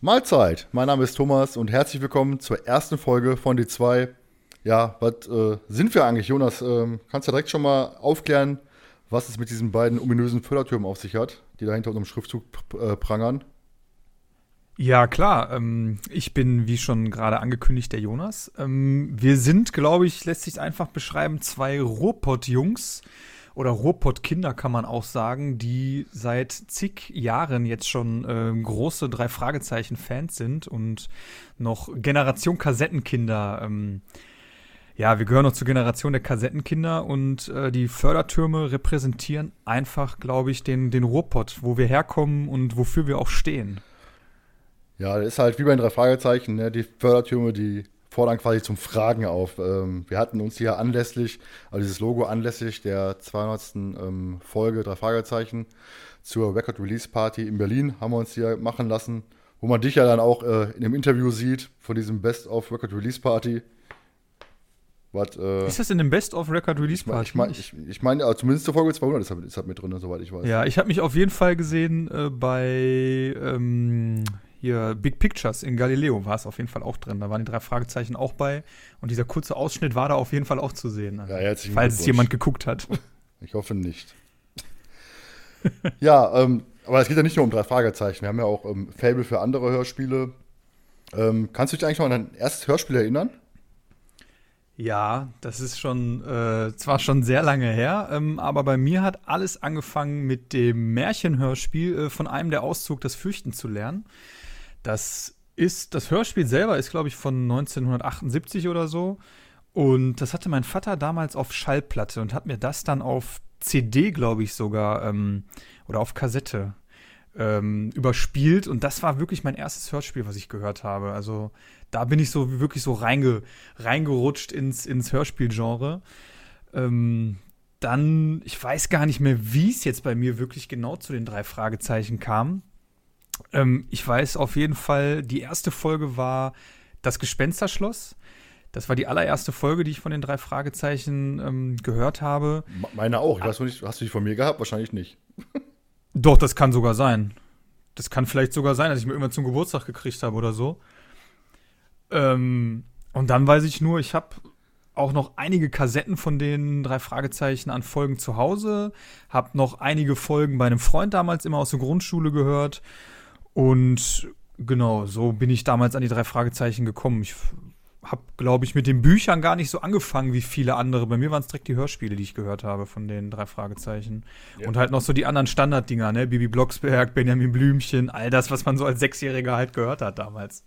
Mahlzeit, mein Name ist Thomas und herzlich willkommen zur ersten Folge von die 2. Ja, was äh, sind wir eigentlich, Jonas? Ähm, kannst du direkt schon mal aufklären, was es mit diesen beiden ominösen Fördertürmen auf sich hat, die dahinter unter dem Schriftzug äh, prangern? Ja, klar. Ähm, ich bin, wie schon gerade angekündigt, der Jonas. Ähm, wir sind, glaube ich, lässt sich einfach beschreiben, zwei Ruhrpott-Jungs, oder Ruhrpott-Kinder kann man auch sagen, die seit zig Jahren jetzt schon äh, große drei Fragezeichen-Fans sind und noch Generation Kassettenkinder. Ähm, ja, wir gehören noch zur Generation der Kassettenkinder und äh, die Fördertürme repräsentieren einfach, glaube ich, den, den Ruhrpott, wo wir herkommen und wofür wir auch stehen. Ja, das ist halt wie bei den drei Fragezeichen, ne? die Fördertürme, die fordern quasi zum Fragen auf. Ähm, wir hatten uns hier anlässlich, also dieses Logo anlässlich der 200. Ähm, Folge drei Fragezeichen zur Record Release Party in Berlin haben wir uns hier machen lassen, wo man dich ja dann auch äh, in dem Interview sieht von diesem Best of Record Release Party. Was, äh, ist das in dem Best of Record Release Party? Ich meine, ich, ich mein, also zumindest zur Folge 200 ist das, ist mit drin, soweit ich weiß. Ja, ich habe mich auf jeden Fall gesehen äh, bei ähm, hier Big Pictures in Galileo war es auf jeden Fall auch drin. Da waren die drei Fragezeichen auch bei. Und dieser kurze Ausschnitt war da auf jeden Fall auch zu sehen. Also, ja, falls es jemand geguckt hat. Ich hoffe nicht. ja, ähm, aber es geht ja nicht nur um drei Fragezeichen. Wir haben ja auch ähm, Fable für andere Hörspiele. Ähm, kannst du dich eigentlich noch an dein erstes Hörspiel erinnern? Ja, das ist schon äh, zwar schon sehr lange her, ähm, aber bei mir hat alles angefangen mit dem Märchenhörspiel äh, von einem der Auszug, das Fürchten zu lernen. Das ist, das Hörspiel selber ist, glaube ich, von 1978 oder so. Und das hatte mein Vater damals auf Schallplatte und hat mir das dann auf CD, glaube ich, sogar, ähm, oder auf Kassette ähm, überspielt. Und das war wirklich mein erstes Hörspiel, was ich gehört habe. Also da bin ich so wirklich so reinge, reingerutscht ins, ins Hörspielgenre. Ähm, dann, ich weiß gar nicht mehr, wie es jetzt bei mir wirklich genau zu den drei Fragezeichen kam. Ähm, ich weiß auf jeden Fall, die erste Folge war das Gespensterschloss. Das war die allererste Folge, die ich von den drei Fragezeichen ähm, gehört habe. Meine auch. Ich weiß nicht, hast du die von mir gehabt? Wahrscheinlich nicht. Doch, das kann sogar sein. Das kann vielleicht sogar sein, dass ich mir irgendwann zum Geburtstag gekriegt habe oder so. Ähm, und dann weiß ich nur, ich habe auch noch einige Kassetten von den drei Fragezeichen an Folgen zu Hause. Habe noch einige Folgen bei einem Freund damals immer aus der Grundschule gehört. Und genau, so bin ich damals an die drei Fragezeichen gekommen. Ich habe, glaube ich, mit den Büchern gar nicht so angefangen wie viele andere. Bei mir waren es direkt die Hörspiele, die ich gehört habe von den drei Fragezeichen. Ja. Und halt noch so die anderen Standarddinger, ne? Bibi Blocksberg, Benjamin Blümchen, all das, was man so als Sechsjähriger halt gehört hat damals.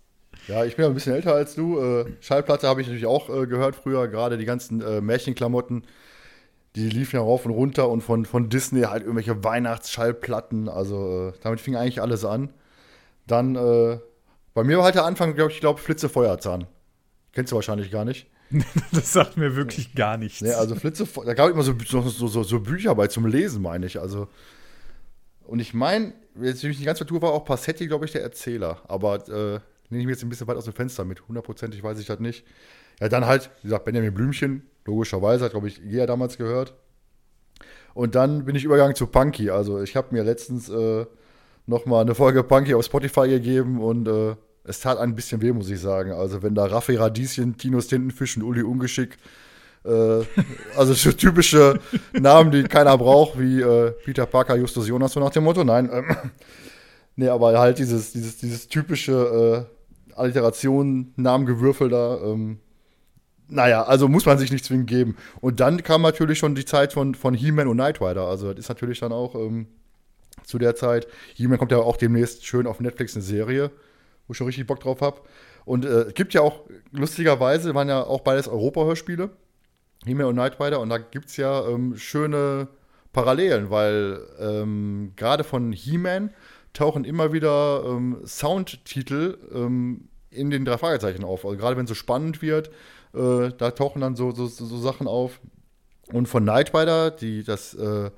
Ja, ich bin ja ein bisschen älter als du. Äh, Schallplatte habe ich natürlich auch äh, gehört früher, gerade die ganzen äh, Märchenklamotten. Die liefen ja rauf und runter und von, von Disney halt irgendwelche Weihnachtsschallplatten. Also äh, damit fing eigentlich alles an. Dann, äh, bei mir war halt der Anfang, glaube ich, glaube Flitze Feuerzahn. Kennst du wahrscheinlich gar nicht. das sagt mir wirklich gar nichts. Nee, also Flitze, da gab es immer so, so, so, so, Bücher bei zum Lesen, meine ich. Also, und ich meine, jetzt ich nicht ganz vertue, war auch Passetti, glaube ich, der Erzähler. Aber äh, nehme ich mir jetzt ein bisschen weit aus dem Fenster mit. Hundertprozentig weiß ich das nicht. Ja, dann halt, wie gesagt, Benjamin Blümchen, logischerweise, hat, glaube ich, jeder damals gehört. Und dann bin ich übergegangen zu Punky. Also, ich habe mir letztens äh, nochmal eine Folge Punky auf Spotify gegeben und äh, es tat ein bisschen weh, muss ich sagen. Also wenn da Raffi Radieschen, Tinos Tintenfisch und Uli Ungeschick, äh, also so typische Namen, die keiner braucht, wie äh, Peter Parker, Justus Jonas, so nach dem Motto, nein. Ähm, nee, aber halt dieses, dieses, dieses typische äh, Alliteration, Namengewürfel da, ähm, naja, also muss man sich nicht zwingend geben. Und dann kam natürlich schon die Zeit von, von He-Man und Knight Rider. Also das ist natürlich dann auch ähm, zu der Zeit. He-Man kommt ja auch demnächst schön auf Netflix eine Serie, wo ich schon richtig Bock drauf habe. Und äh, es gibt ja auch, lustigerweise, waren ja auch beides Europa-Hörspiele, He-Man und Knight Rider, und da gibt es ja ähm, schöne Parallelen, weil ähm, gerade von He-Man tauchen immer wieder ähm, Soundtitel ähm, in den drei Fragezeichen auf. Also gerade wenn es so spannend wird, äh, da tauchen dann so, so, so, Sachen auf. Und von Knight Rider, die, das äh,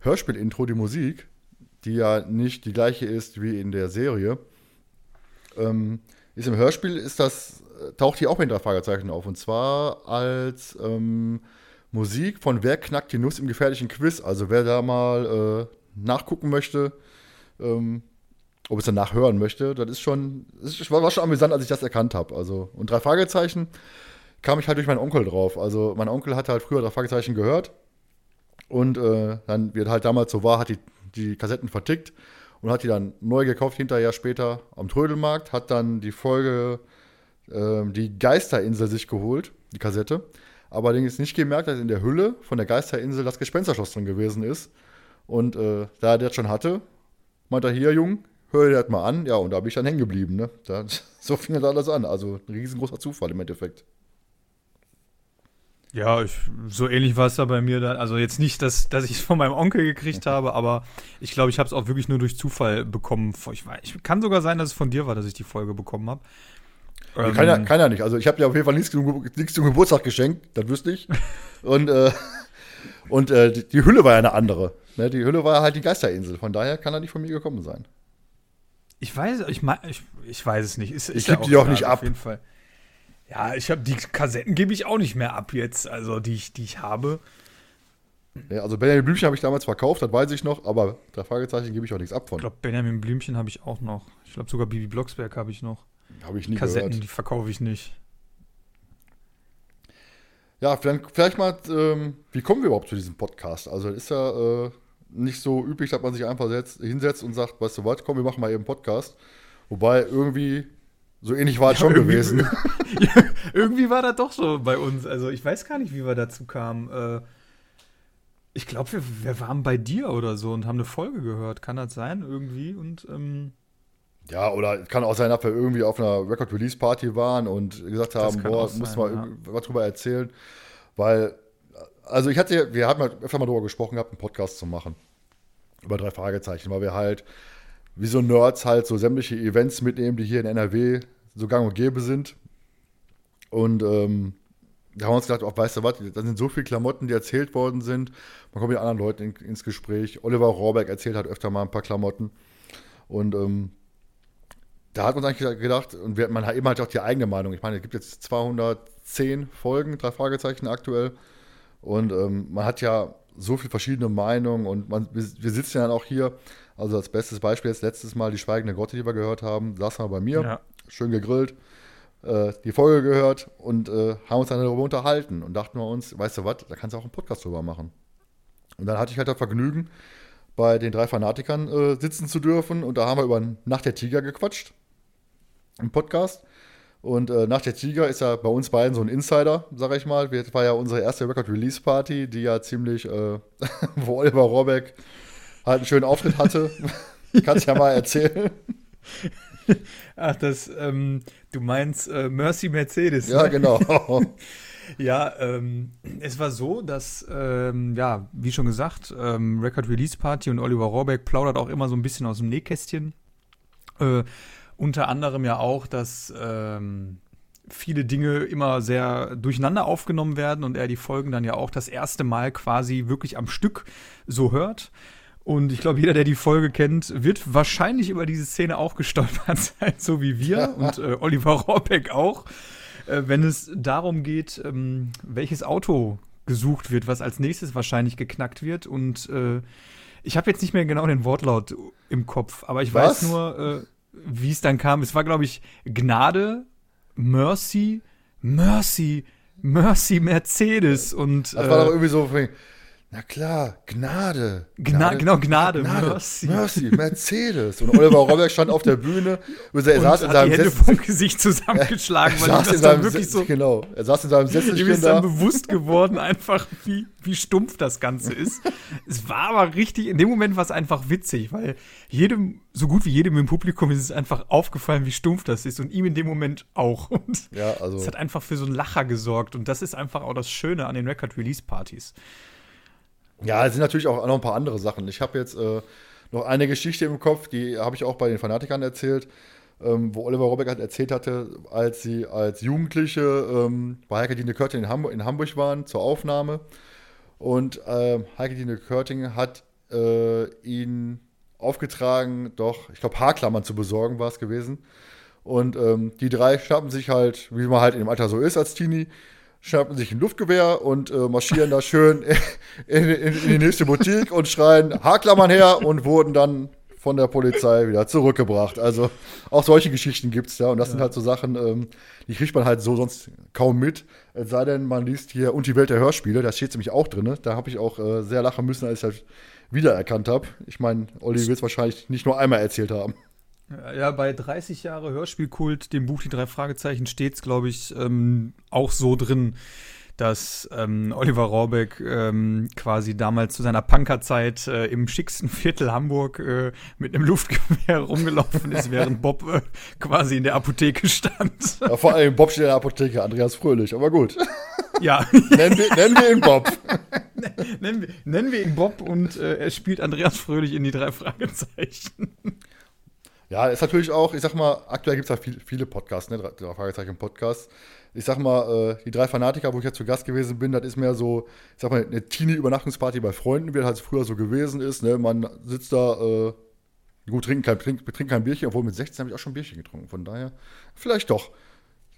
Hörspiel-Intro, die Musik, die ja nicht die gleiche ist wie in der Serie, ähm, ist im Hörspiel ist das, taucht hier auch mit drei Fragezeichen auf. Und zwar als ähm, Musik von Wer knackt die Nuss im gefährlichen Quiz. Also wer da mal äh, nachgucken möchte, ähm, ob es danach hören möchte, das ist schon, das war schon amüsant, als ich das erkannt habe. Also, und drei Fragezeichen kam ich halt durch meinen Onkel drauf. Also mein Onkel hat halt früher drei Fragezeichen gehört. Und äh, dann, wie halt damals so war, hat die, die Kassetten vertickt und hat die dann neu gekauft, hinterher später am Trödelmarkt, hat dann die Folge äh, Die Geisterinsel sich geholt, die Kassette. Aber allerdings nicht gemerkt, dass in der Hülle von der Geisterinsel das Gespensterschloss drin gewesen ist. Und äh, da er das schon hatte, meinte er, hier, Jung, hör dir das mal an. Ja, und da bin ich dann hängen geblieben. Ne? Da, so fing das alles an. Also ein riesengroßer Zufall im Endeffekt. Ja, ich, so ähnlich war es da bei mir dann. Also jetzt nicht, dass, dass ich es von meinem Onkel gekriegt habe, aber ich glaube, ich habe es auch wirklich nur durch Zufall bekommen. Ich, ich, kann sogar sein, dass es von dir war, dass ich die Folge bekommen habe. Ähm, kann, ja, kann ja nicht. Also ich habe dir auf jeden Fall nichts, nichts zum Geburtstag geschenkt, das wüsste ich. und äh, und äh, die Hülle war ja eine andere. Ne? Die Hülle war halt die Geisterinsel. Von daher kann er nicht von mir gekommen sein. Ich weiß, ich, ich, ich weiß es nicht. Ist, ich gebe die auch nicht ab. Auf jeden Fall. Ja, ich habe die Kassetten gebe ich auch nicht mehr ab jetzt, also die ich, die ich habe. Ja, also Benjamin Blümchen habe ich damals verkauft, das weiß ich noch, aber drei Fragezeichen gebe ich auch nichts ab von. Ich glaube, Benjamin Blümchen habe ich auch noch. Ich glaube sogar Bibi Blocksberg habe ich noch. Habe ich nie Kassetten, gehört. die verkaufe ich nicht. Ja, vielleicht, vielleicht mal, ähm, wie kommen wir überhaupt zu diesem Podcast? Also, es ist ja äh, nicht so üblich, dass man sich einfach setzt, hinsetzt und sagt, weißt du was, komm, wir machen mal eben einen Podcast. Wobei irgendwie so ähnlich war es ja, schon gewesen. ja, irgendwie war das doch so bei uns. Also ich weiß gar nicht, wie wir dazu kamen. Äh, ich glaube, wir, wir, waren bei dir oder so und haben eine Folge gehört. Kann das sein, irgendwie? Und ähm, ja, oder kann auch sein, dass wir irgendwie auf einer Record-Release-Party waren und gesagt haben, boah, muss mal ja. was drüber erzählen. Weil, also ich hatte, wir hatten halt öfter mal darüber gesprochen gehabt, einen Podcast zu machen. Über drei Fragezeichen, weil wir halt wie so Nerds halt so sämtliche Events mitnehmen, die hier in NRW so gang und gäbe sind. Und ähm, da haben wir uns gedacht, oh, weißt du was, da sind so viele Klamotten, die erzählt worden sind. Man kommt mit anderen Leuten in, ins Gespräch. Oliver Rohrbeck erzählt hat öfter mal ein paar Klamotten. Und ähm, da hat man eigentlich gedacht, und wir, man hat eben halt auch die eigene Meinung. Ich meine, es gibt jetzt 210 Folgen, drei Fragezeichen aktuell. Und ähm, man hat ja so viele verschiedene Meinungen und man, wir, wir sitzen ja dann auch hier also als bestes Beispiel ist letztes Mal die Schweigende Grotte, die wir gehört haben, saßen wir bei mir, ja. schön gegrillt, äh, die Folge gehört und äh, haben uns dann darüber unterhalten und dachten wir uns, weißt du was, da kannst du auch einen Podcast drüber machen. Und dann hatte ich halt das Vergnügen, bei den drei Fanatikern äh, sitzen zu dürfen und da haben wir über Nacht der Tiger gequatscht im Podcast. Und äh, Nacht der Tiger ist ja bei uns beiden so ein Insider, sag ich mal. Das war ja unsere erste Record-Release-Party, die ja ziemlich, äh, wo Oliver Rohrbeck halt einen schönen Auftritt hatte. Kannst ja mal erzählen. Ach, das, ähm, du meinst äh, Mercy Mercedes. Ja, ne? genau. ja, ähm, es war so, dass, ähm, ja, wie schon gesagt, ähm, Record Release Party und Oliver Rohrbeck plaudert auch immer so ein bisschen aus dem Nähkästchen. Äh, unter anderem ja auch, dass ähm, viele Dinge immer sehr durcheinander aufgenommen werden und er die Folgen dann ja auch das erste Mal quasi wirklich am Stück so hört. Und ich glaube, jeder, der die Folge kennt, wird wahrscheinlich über diese Szene auch gestolpert sein, so wie wir und äh, Oliver Rohrbeck auch, äh, wenn es darum geht, ähm, welches Auto gesucht wird, was als nächstes wahrscheinlich geknackt wird. Und äh, ich habe jetzt nicht mehr genau den Wortlaut im Kopf, aber ich was? weiß nur, äh, wie es dann kam. Es war, glaube ich, Gnade, Mercy, Mercy, Mercy Mercedes und. Das war doch äh, irgendwie so. Na klar, Gnade. Gnade, genau, Gnade, Gnade Mercy. Mercy, Mercedes. Und Oliver Rohrbeck stand auf der Bühne. Und er saß in seinem die Hände vom Gesicht zusammengeschlagen, weil ihm das dann wirklich so. Genau, er saß in seinem Sessel. Ihm ist dann bewusst geworden, einfach, wie, wie stumpf das Ganze ist. es war aber richtig, in dem Moment war es einfach witzig, weil jedem, so gut wie jedem im Publikum ist es einfach aufgefallen, wie stumpf das ist. Und ihm in dem Moment auch. Und ja, also. Es hat einfach für so einen Lacher gesorgt. Und das ist einfach auch das Schöne an den Record-Release-Partys. Ja, es sind natürlich auch noch ein paar andere Sachen. Ich habe jetzt äh, noch eine Geschichte im Kopf, die habe ich auch bei den Fanatikern erzählt, ähm, wo Oliver Robeck halt erzählt hatte, als sie als Jugendliche ähm, bei Heike Dine Körting in Hamburg, in Hamburg waren zur Aufnahme. Und ähm, Heike Dine Körting hat äh, ihn aufgetragen, doch, ich glaube, Haarklammern zu besorgen war es gewesen. Und ähm, die drei schnappen sich halt, wie man halt dem Alter so ist als Teenie, schnappen sich ein Luftgewehr und äh, marschieren da schön in, in, in, die nächste Boutique und schreien Haarklammern her und wurden dann von der Polizei wieder zurückgebracht. Also auch solche Geschichten gibt es da. Und das ja. sind halt so Sachen, ähm, die kriegt man halt so sonst kaum mit. Es sei denn, man liest hier Und die Welt der Hörspiele, da steht nämlich auch drin. Da habe ich auch äh, sehr lachen müssen, als ich das wiedererkannt habe. Ich meine, Olli wird es wahrscheinlich nicht nur einmal erzählt haben. Ja, bei 30 Jahre Hörspielkult, dem Buch Die drei Fragezeichen, steht es, glaube ich, ähm, auch so drin dass ähm, Oliver Rohrbeck ähm, quasi damals zu seiner Punkerzeit äh, im schicksten Viertel Hamburg äh, mit einem Luftgewehr rumgelaufen ist, während Bob äh, quasi in der Apotheke stand. Ja, vor allem Bob steht in der Apotheke, Andreas Fröhlich, aber gut. Ja. nennen, wir, nennen wir ihn Bob. nennen, wir, nennen wir ihn Bob und äh, er spielt Andreas Fröhlich in die drei Fragezeichen. Ja, ist natürlich auch, ich sag mal, aktuell gibt es ja viel, viele Podcasts, ne? Drei Fragezeichen Podcasts ich sag mal, äh, die drei Fanatiker, wo ich ja zu Gast gewesen bin, das ist mehr so, ich sag mal, eine Teenie-Übernachtungsparty bei Freunden, wie das halt früher so gewesen ist. Ne? Man sitzt da, äh, gut, trinken kein, trink, trinken kein Bierchen, obwohl mit 16 habe ich auch schon Bierchen getrunken. Von daher, vielleicht doch.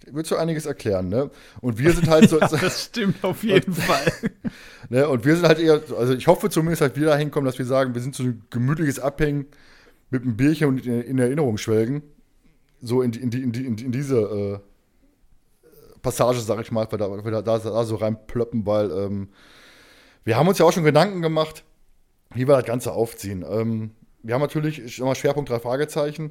Würdest du einiges erklären, ne? Und wir sind halt so. ja, das stimmt auf jeden und, Fall. ne? Und wir sind halt eher, also ich hoffe zumindest, dass wir da hinkommen, dass wir sagen, wir sind so ein gemütliches Abhängen mit einem Bierchen und in, in Erinnerung schwelgen. So in, in, in, in, in diese äh, Passage, sag ich mal, weil da, weil da, da so reinplöppen, weil ähm, wir haben uns ja auch schon Gedanken gemacht, wie wir das Ganze aufziehen. Ähm, wir haben natürlich immer Schwerpunkt drei Fragezeichen,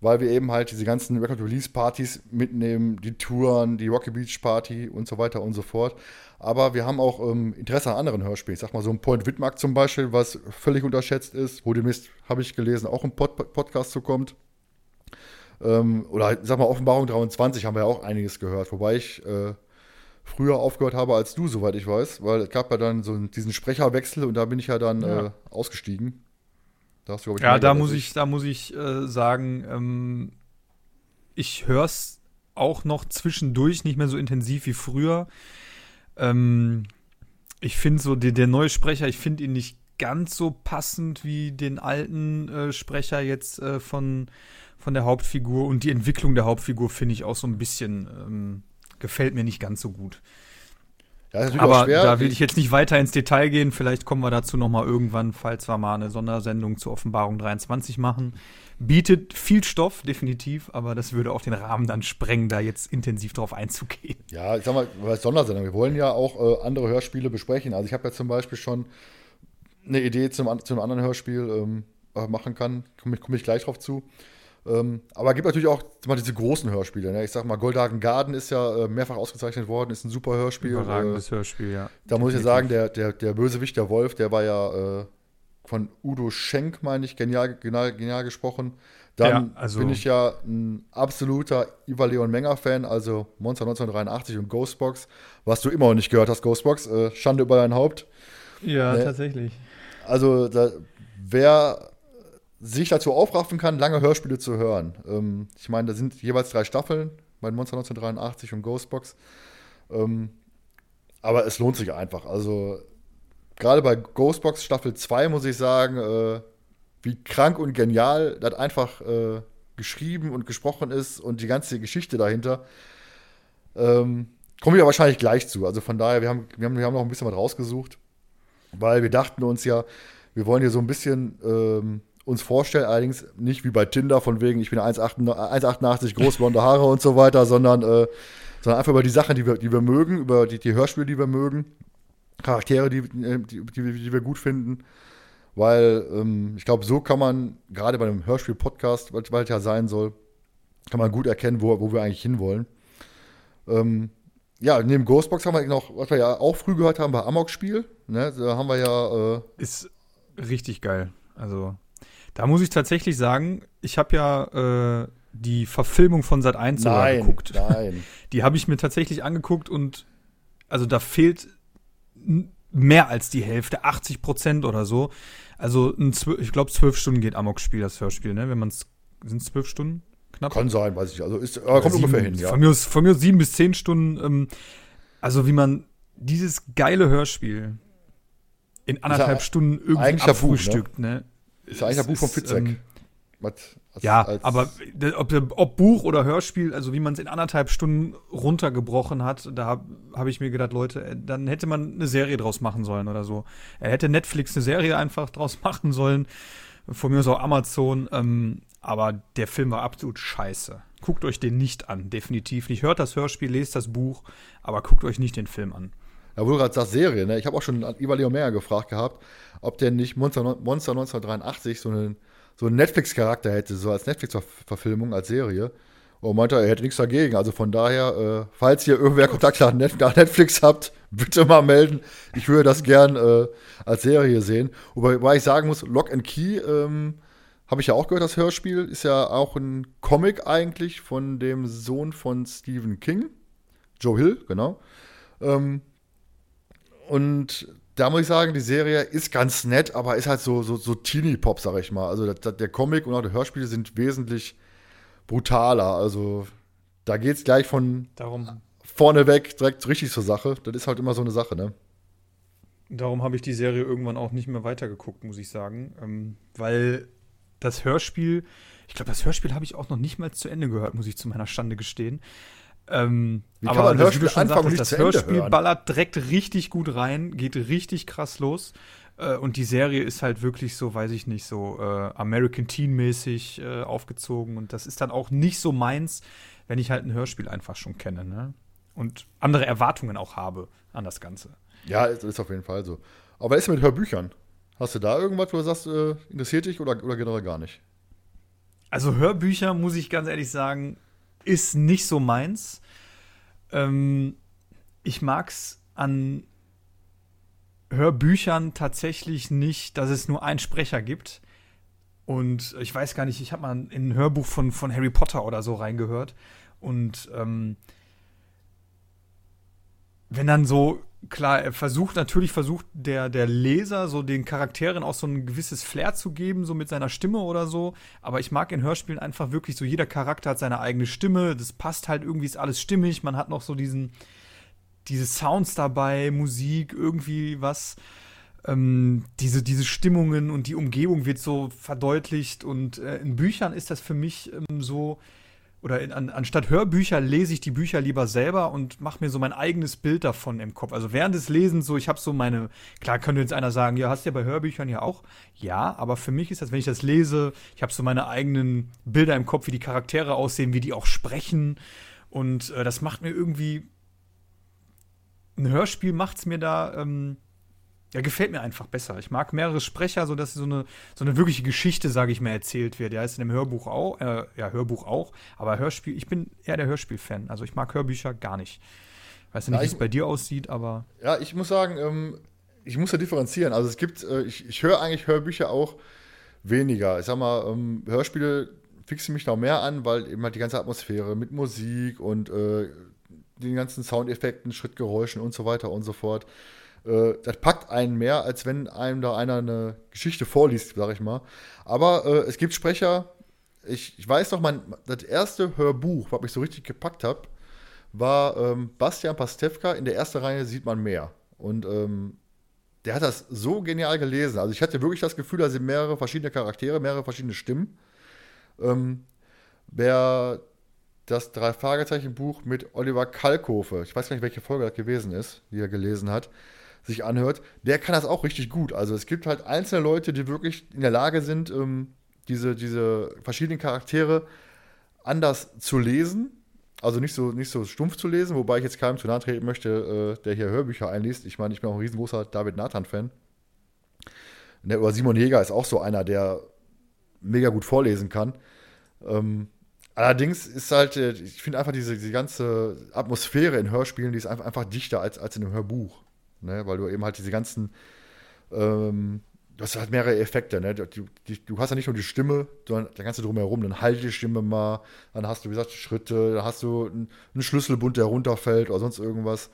weil wir eben halt diese ganzen Record Release Partys mitnehmen, die Touren, die Rocky Beach Party und so weiter und so fort. Aber wir haben auch ähm, Interesse an anderen Hörspielen. Ich sag mal so ein Point Widmark zum Beispiel, was völlig unterschätzt ist, wo demnächst, habe ich gelesen, auch ein Pod Podcast zukommt. Ähm, oder sag mal, Offenbarung 23 haben wir ja auch einiges gehört, wobei ich äh, früher aufgehört habe als du, soweit ich weiß, weil es gab ja dann so diesen Sprecherwechsel und da bin ich ja dann ja. Äh, ausgestiegen. Da hast du, ich, ja, da muss ich, da muss ich äh, sagen, ähm, ich höre es auch noch zwischendurch nicht mehr so intensiv wie früher. Ähm, ich finde so, der, der neue Sprecher, ich finde ihn nicht ganz so passend wie den alten äh, Sprecher jetzt äh, von von der Hauptfigur und die Entwicklung der Hauptfigur finde ich auch so ein bisschen, ähm, gefällt mir nicht ganz so gut. Ja, Aber da will ich jetzt nicht weiter ins Detail gehen. Vielleicht kommen wir dazu noch mal irgendwann, falls wir mal eine Sondersendung zur Offenbarung 23 machen. Bietet viel Stoff, definitiv, aber das würde auch den Rahmen dann sprengen, da jetzt intensiv drauf einzugehen. Ja, ich sag mal, was Sondersendung. Wir wollen ja auch äh, andere Hörspiele besprechen. Also ich habe ja zum Beispiel schon eine Idee zum, zu einem anderen Hörspiel ähm, äh, machen kann. Komme komm ich gleich drauf zu. Ähm, aber es gibt natürlich auch mal diese großen Hörspiele. Ne? Ich sag mal, Goldhagen Garden ist ja äh, mehrfach ausgezeichnet worden, ist ein super Hörspiel. Überragendes äh, Hörspiel, ja. Da muss ich ja sagen, der, der, der Bösewicht, der Wolf, der war ja äh, von Udo Schenk, meine ich, genial, genial, genial gesprochen. Dann ja, also bin ich ja ein absoluter Iva Leon Menger-Fan, also Monster 1983 und Ghostbox. Was du immer noch nicht gehört hast, Ghostbox. Äh, Schande über dein Haupt. Ja, ne? tatsächlich. Also, da, wer sich dazu aufraffen kann, lange Hörspiele zu hören. Ähm, ich meine, da sind jeweils drei Staffeln bei Monster 1983 und Ghostbox. Ähm, aber es lohnt sich einfach. Also, gerade bei Ghostbox Staffel 2 muss ich sagen, äh, wie krank und genial das einfach äh, geschrieben und gesprochen ist und die ganze Geschichte dahinter. Ähm, Komme ich ja wahrscheinlich gleich zu. Also von daher, wir haben, wir, haben, wir haben noch ein bisschen was rausgesucht, weil wir dachten uns ja, wir wollen hier so ein bisschen ähm, uns vorstellen, allerdings nicht wie bei Tinder, von wegen, ich bin 1,88 groß, blonde Haare und so weiter, sondern, äh, sondern einfach über die Sachen, die wir, die wir mögen, über die, die Hörspiele, die wir mögen, Charaktere, die, die, die, die wir gut finden. Weil ähm, ich glaube, so kann man, gerade bei einem Hörspiel-Podcast, weil es ja sein soll, kann man gut erkennen, wo, wo wir eigentlich hinwollen. Ähm, ja, neben Ghostbox haben wir noch, was wir ja auch früh gehört haben, bei Amok-Spiel. Ne? Da haben wir ja. Äh Ist richtig geil. Also, da muss ich tatsächlich sagen, ich habe ja äh, die Verfilmung von Sat 1 sogar geguckt. Nein. Die habe ich mir tatsächlich angeguckt und also da fehlt mehr als die Hälfte, 80 Prozent oder so. Also ein, ich glaube, zwölf Stunden geht Amok-Spiel, das Hörspiel, ne? Wenn man es. Sind es zwölf Stunden? Knapp? Kann sein, weiß ich. Also ist, äh, kommt sieben, ungefähr hin, ja. Von mir, aus, von mir aus sieben bis zehn Stunden. Ähm, also wie man dieses geile Hörspiel in anderthalb ja Stunden irgendwie abfrühstückt, ne? Ist ja eigentlich ein Buch von Fitzek. Ähm, ja, als aber ob, ob, Buch oder Hörspiel, also wie man es in anderthalb Stunden runtergebrochen hat, da habe hab ich mir gedacht, Leute, äh, dann hätte man eine Serie draus machen sollen oder so. Er hätte Netflix eine Serie einfach draus machen sollen. Von mir aus auch Amazon. Ähm, aber der Film war absolut scheiße. Guckt euch den nicht an, definitiv nicht. Hört das Hörspiel, lest das Buch, aber guckt euch nicht den Film an. Wo du gerade sagst, Serie, ne? Ich habe auch schon Iva Leo Meyer gefragt gehabt, ob der nicht Monster, Monster 1983 so einen so Netflix-Charakter hätte, so als Netflix-Verfilmung, als Serie. Und meinte, er hätte nichts dagegen. Also von daher, äh, falls ihr irgendwer Kontakt nach Netflix habt, bitte mal melden. Ich würde das gern äh, als Serie sehen. Wobei ich sagen muss, Lock and Key ähm, habe ich ja auch gehört, das Hörspiel ist ja auch ein Comic eigentlich von dem Sohn von Stephen King, Joe Hill, genau. Ähm, und da muss ich sagen, die Serie ist ganz nett, aber ist halt so, so, so Teenie-Pop, sag ich mal. Also das, der Comic und auch die Hörspiele sind wesentlich brutaler. Also da geht es gleich von Darum. vorne weg direkt richtig zur Sache. Das ist halt immer so eine Sache, ne? Darum habe ich die Serie irgendwann auch nicht mehr weitergeguckt, muss ich sagen. Ähm, weil das Hörspiel, ich glaube, das Hörspiel habe ich auch noch nicht mal zu Ende gehört, muss ich zu meiner Schande gestehen. Ähm, Wie aber man Hörspiel schon sagtest, das Hörspiel ballert direkt richtig gut rein, geht richtig krass los. Äh, und die Serie ist halt wirklich so, weiß ich nicht, so äh, American Teen-mäßig äh, aufgezogen. Und das ist dann auch nicht so meins, wenn ich halt ein Hörspiel einfach schon kenne. Ne? Und andere Erwartungen auch habe an das Ganze. Ja, ist, ist auf jeden Fall so. Aber was ist mit Hörbüchern? Hast du da irgendwas, wo du sagst, äh, interessiert dich oder, oder generell gar nicht? Also Hörbücher, muss ich ganz ehrlich sagen, ist nicht so meins. Ähm, ich es an Hörbüchern tatsächlich nicht, dass es nur einen Sprecher gibt. Und ich weiß gar nicht, ich habe mal in ein Hörbuch von, von Harry Potter oder so reingehört. Und ähm, wenn dann so klar, er versucht, natürlich versucht der, der Leser so den Charakteren auch so ein gewisses Flair zu geben, so mit seiner Stimme oder so. Aber ich mag in Hörspielen einfach wirklich so, jeder Charakter hat seine eigene Stimme. Das passt halt irgendwie, ist alles stimmig. Man hat noch so diesen, diese Sounds dabei, Musik, irgendwie was. Ähm, diese, diese Stimmungen und die Umgebung wird so verdeutlicht. Und äh, in Büchern ist das für mich ähm, so, oder in, an, anstatt Hörbücher lese ich die Bücher lieber selber und mache mir so mein eigenes Bild davon im Kopf. Also während des Lesens so, ich habe so meine, klar könnte jetzt einer sagen, ja, hast du ja bei Hörbüchern ja auch. Ja, aber für mich ist das, wenn ich das lese, ich habe so meine eigenen Bilder im Kopf, wie die Charaktere aussehen, wie die auch sprechen. Und äh, das macht mir irgendwie, ein Hörspiel macht es mir da, ähm, ja, gefällt mir einfach besser. Ich mag mehrere Sprecher, sodass so eine, so eine wirkliche Geschichte, sage ich mal, erzählt wird. Ja, ist in dem Hörbuch auch, äh, ja, Hörbuch auch, aber Hörspiel, ich bin eher der Hörspiel-Fan. Also ich mag Hörbücher gar nicht. Weiß ja nicht, wie es bei dir aussieht, aber. Ja, ich muss sagen, ähm, ich muss ja differenzieren. Also es gibt, äh, ich, ich höre eigentlich Hörbücher auch weniger. Ich sag mal, ähm, Hörspiele fixen mich noch mehr an, weil eben halt die ganze Atmosphäre mit Musik und äh, den ganzen Soundeffekten, Schrittgeräuschen und so weiter und so fort äh, das packt einen mehr, als wenn einem da einer eine Geschichte vorliest, sag ich mal. Aber äh, es gibt Sprecher, ich, ich weiß noch, mein, das erste Hörbuch, was mich so richtig gepackt hat, war ähm, Bastian Pastewka. In der ersten Reihe sieht man mehr. Und ähm, der hat das so genial gelesen. Also ich hatte wirklich das Gefühl, da sind mehrere verschiedene Charaktere, mehrere verschiedene Stimmen. Ähm, wer das Drei-Fragezeichen-Buch mit Oliver Kalkofe, ich weiß gar nicht, welche Folge das gewesen ist, die er gelesen hat, sich anhört, der kann das auch richtig gut. Also es gibt halt einzelne Leute, die wirklich in der Lage sind, ähm, diese, diese verschiedenen Charaktere anders zu lesen. Also nicht so, nicht so stumpf zu lesen, wobei ich jetzt keinem zu nahe treten möchte, äh, der hier Hörbücher einliest. Ich meine, ich bin auch ein riesengroßer David Nathan-Fan. Oder Simon Jäger ist auch so einer, der mega gut vorlesen kann. Ähm, allerdings ist halt, äh, ich finde einfach diese, diese ganze Atmosphäre in Hörspielen, die ist einfach, einfach dichter als, als in einem Hörbuch ne? weil du eben halt diese ganzen, ähm, du hast halt mehrere Effekte, ne? Du, die, du, hast ja nicht nur die Stimme, sondern der ganze drumherum, dann halt die Stimme mal, dann hast du, wie gesagt, Schritte, dann hast du einen, einen Schlüsselbund, der runterfällt oder sonst irgendwas.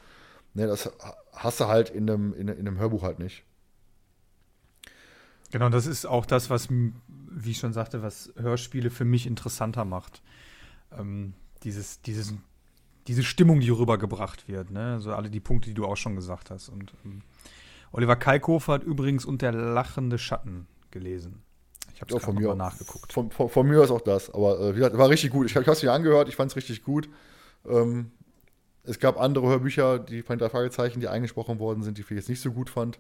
Ne, das hast du halt in einem, in, in einem Hörbuch halt nicht. Genau, das ist auch das, was, wie ich schon sagte, was Hörspiele für mich interessanter macht. Ähm, dieses, dieses diese Stimmung, die rübergebracht wird. Ne? Also alle die Punkte, die du auch schon gesagt hast. Und ähm, Oliver Kalkofer hat übrigens Und der lachende Schatten gelesen. habe es von mir nachgeguckt. Von, von, von, mir ist auch das. Aber äh, wie gesagt, war richtig gut. Ich, ich habe es mir angehört, ich fand es richtig gut. Ähm, es gab andere Hörbücher, die von drei Fragezeichen, die eingesprochen worden sind, die ich jetzt nicht so gut fand.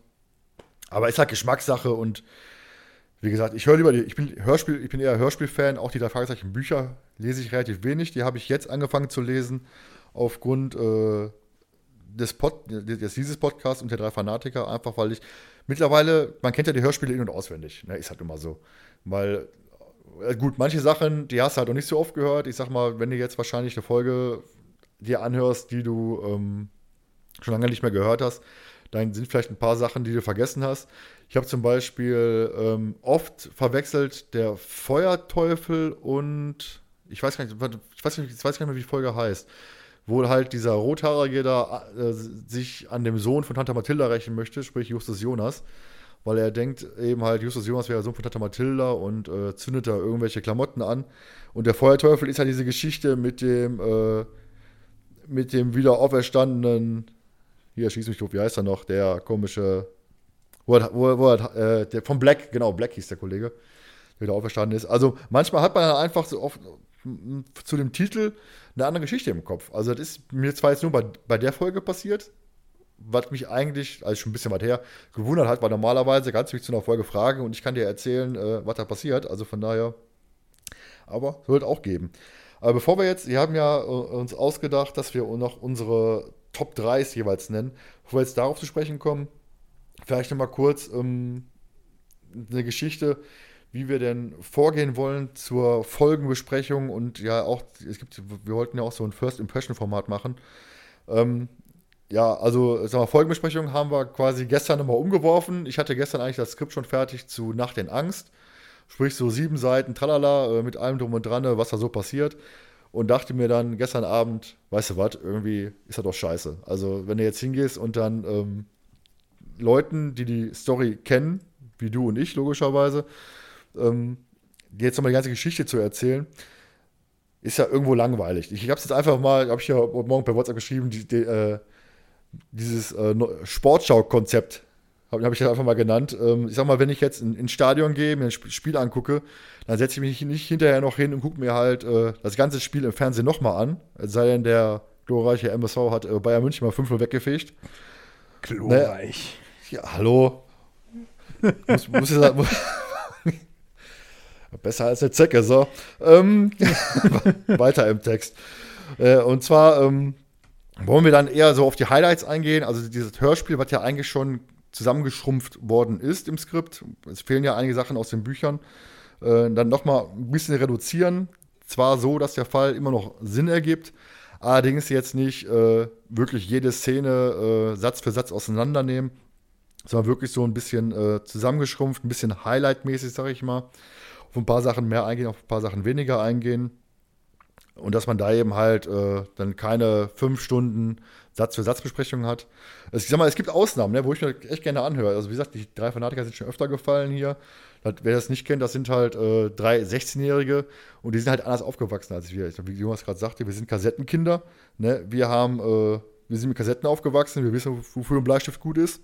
Aber ist halt Geschmackssache und wie gesagt, ich höre lieber die, ich bin Hörspiel, ich bin eher Hörspielfan, auch die drei Fragezeichen Bücher lese ich relativ wenig. Die habe ich jetzt angefangen zu lesen aufgrund äh, des, Pod, des dieses Podcasts und der drei Fanatiker, einfach weil ich mittlerweile, man kennt ja die Hörspiele in- und auswendig, ne, ist halt immer so. Weil, äh, gut, manche Sachen, die hast du halt noch nicht so oft gehört. Ich sag mal, wenn du jetzt wahrscheinlich eine Folge dir anhörst, die du ähm, schon lange nicht mehr gehört hast, dann sind vielleicht ein paar Sachen, die du vergessen hast. Ich habe zum Beispiel ähm, oft verwechselt der Feuerteufel und ich weiß gar nicht, ich weiß, ich weiß gar nicht mehr, wie die Folge heißt wo halt dieser Rothaarige da äh, sich an dem Sohn von Tante Mathilda rächen möchte, sprich Justus Jonas, weil er denkt eben halt, Justus Jonas wäre der Sohn von Tante Mathilda und äh, zündet da irgendwelche Klamotten an. Und der Feuerteufel ist halt diese Geschichte mit dem, äh, mit dem wieder auferstandenen, hier schieß mich tot, wie heißt er noch, der komische, wo, wo, wo äh, der, von Black, genau, Black hieß der Kollege, der wieder auferstanden ist. Also manchmal hat man einfach so oft zu dem Titel eine andere Geschichte im Kopf. Also, das ist mir zwar jetzt nur bei, bei der Folge passiert, was mich eigentlich, also schon ein bisschen weit her, gewundert hat, weil normalerweise kannst du mich zu einer Folge fragen und ich kann dir erzählen, äh, was da passiert. Also von daher, aber es auch geben. Aber bevor wir jetzt, wir haben ja äh, uns ausgedacht, dass wir noch unsere Top 3s jeweils nennen. Bevor wir jetzt darauf zu sprechen kommen, vielleicht nochmal kurz ähm, eine Geschichte, wie wir denn vorgehen wollen zur Folgenbesprechung und ja auch, es gibt, wir wollten ja auch so ein First Impression Format machen. Ähm, ja, also sag mal, Folgenbesprechung haben wir quasi gestern nochmal umgeworfen. Ich hatte gestern eigentlich das Skript schon fertig zu Nacht in Angst. Sprich so sieben Seiten, tralala, äh, mit allem drum und dran, was da so passiert. Und dachte mir dann gestern Abend, weißt du was, irgendwie ist das doch scheiße. Also wenn du jetzt hingehst und dann ähm, Leuten, die die Story kennen, wie du und ich logischerweise, ähm, jetzt nochmal die ganze Geschichte zu erzählen, ist ja irgendwo langweilig. Ich habe es jetzt einfach mal, habe ich ja morgen per WhatsApp geschrieben, die, die, äh, dieses äh, Sportschau-Konzept habe hab ich das einfach mal genannt. Ähm, ich sag mal, wenn ich jetzt in, ins Stadion gehe, mir ein Spiel angucke, dann setze ich mich nicht hinterher noch hin und gucke mir halt äh, das ganze Spiel im Fernsehen nochmal an. Es sei denn, der glorreiche MSV hat äh, Bayern München mal 5 weggefegt. Glorreich. Ne? Ja, hallo. muss, muss, ich sagen, Besser als eine Zecke, so. Ähm, weiter im Text. Äh, und zwar ähm, wollen wir dann eher so auf die Highlights eingehen. Also dieses Hörspiel, was ja eigentlich schon zusammengeschrumpft worden ist im Skript. Es fehlen ja einige Sachen aus den Büchern. Äh, dann nochmal ein bisschen reduzieren. Zwar so, dass der Fall immer noch Sinn ergibt, allerdings jetzt nicht äh, wirklich jede Szene äh, Satz für Satz auseinandernehmen, sondern wirklich so ein bisschen äh, zusammengeschrumpft, ein bisschen Highlight-mäßig, sag ich mal auf ein paar Sachen mehr eingehen, auf ein paar Sachen weniger eingehen. Und dass man da eben halt äh, dann keine fünf Stunden Satz für Satzbesprechungen hat. Also ich sag mal, es gibt Ausnahmen, ne, wo ich mir echt gerne anhöre. Also wie gesagt, die drei Fanatiker sind schon öfter gefallen hier. Das, wer das nicht kennt, das sind halt äh, drei 16-Jährige und die sind halt anders aufgewachsen als wir. Wie Jonas gerade sagte, wir sind Kassettenkinder. Ne? Wir haben, äh, wir sind mit Kassetten aufgewachsen, wir wissen, wofür ein Bleistift gut ist.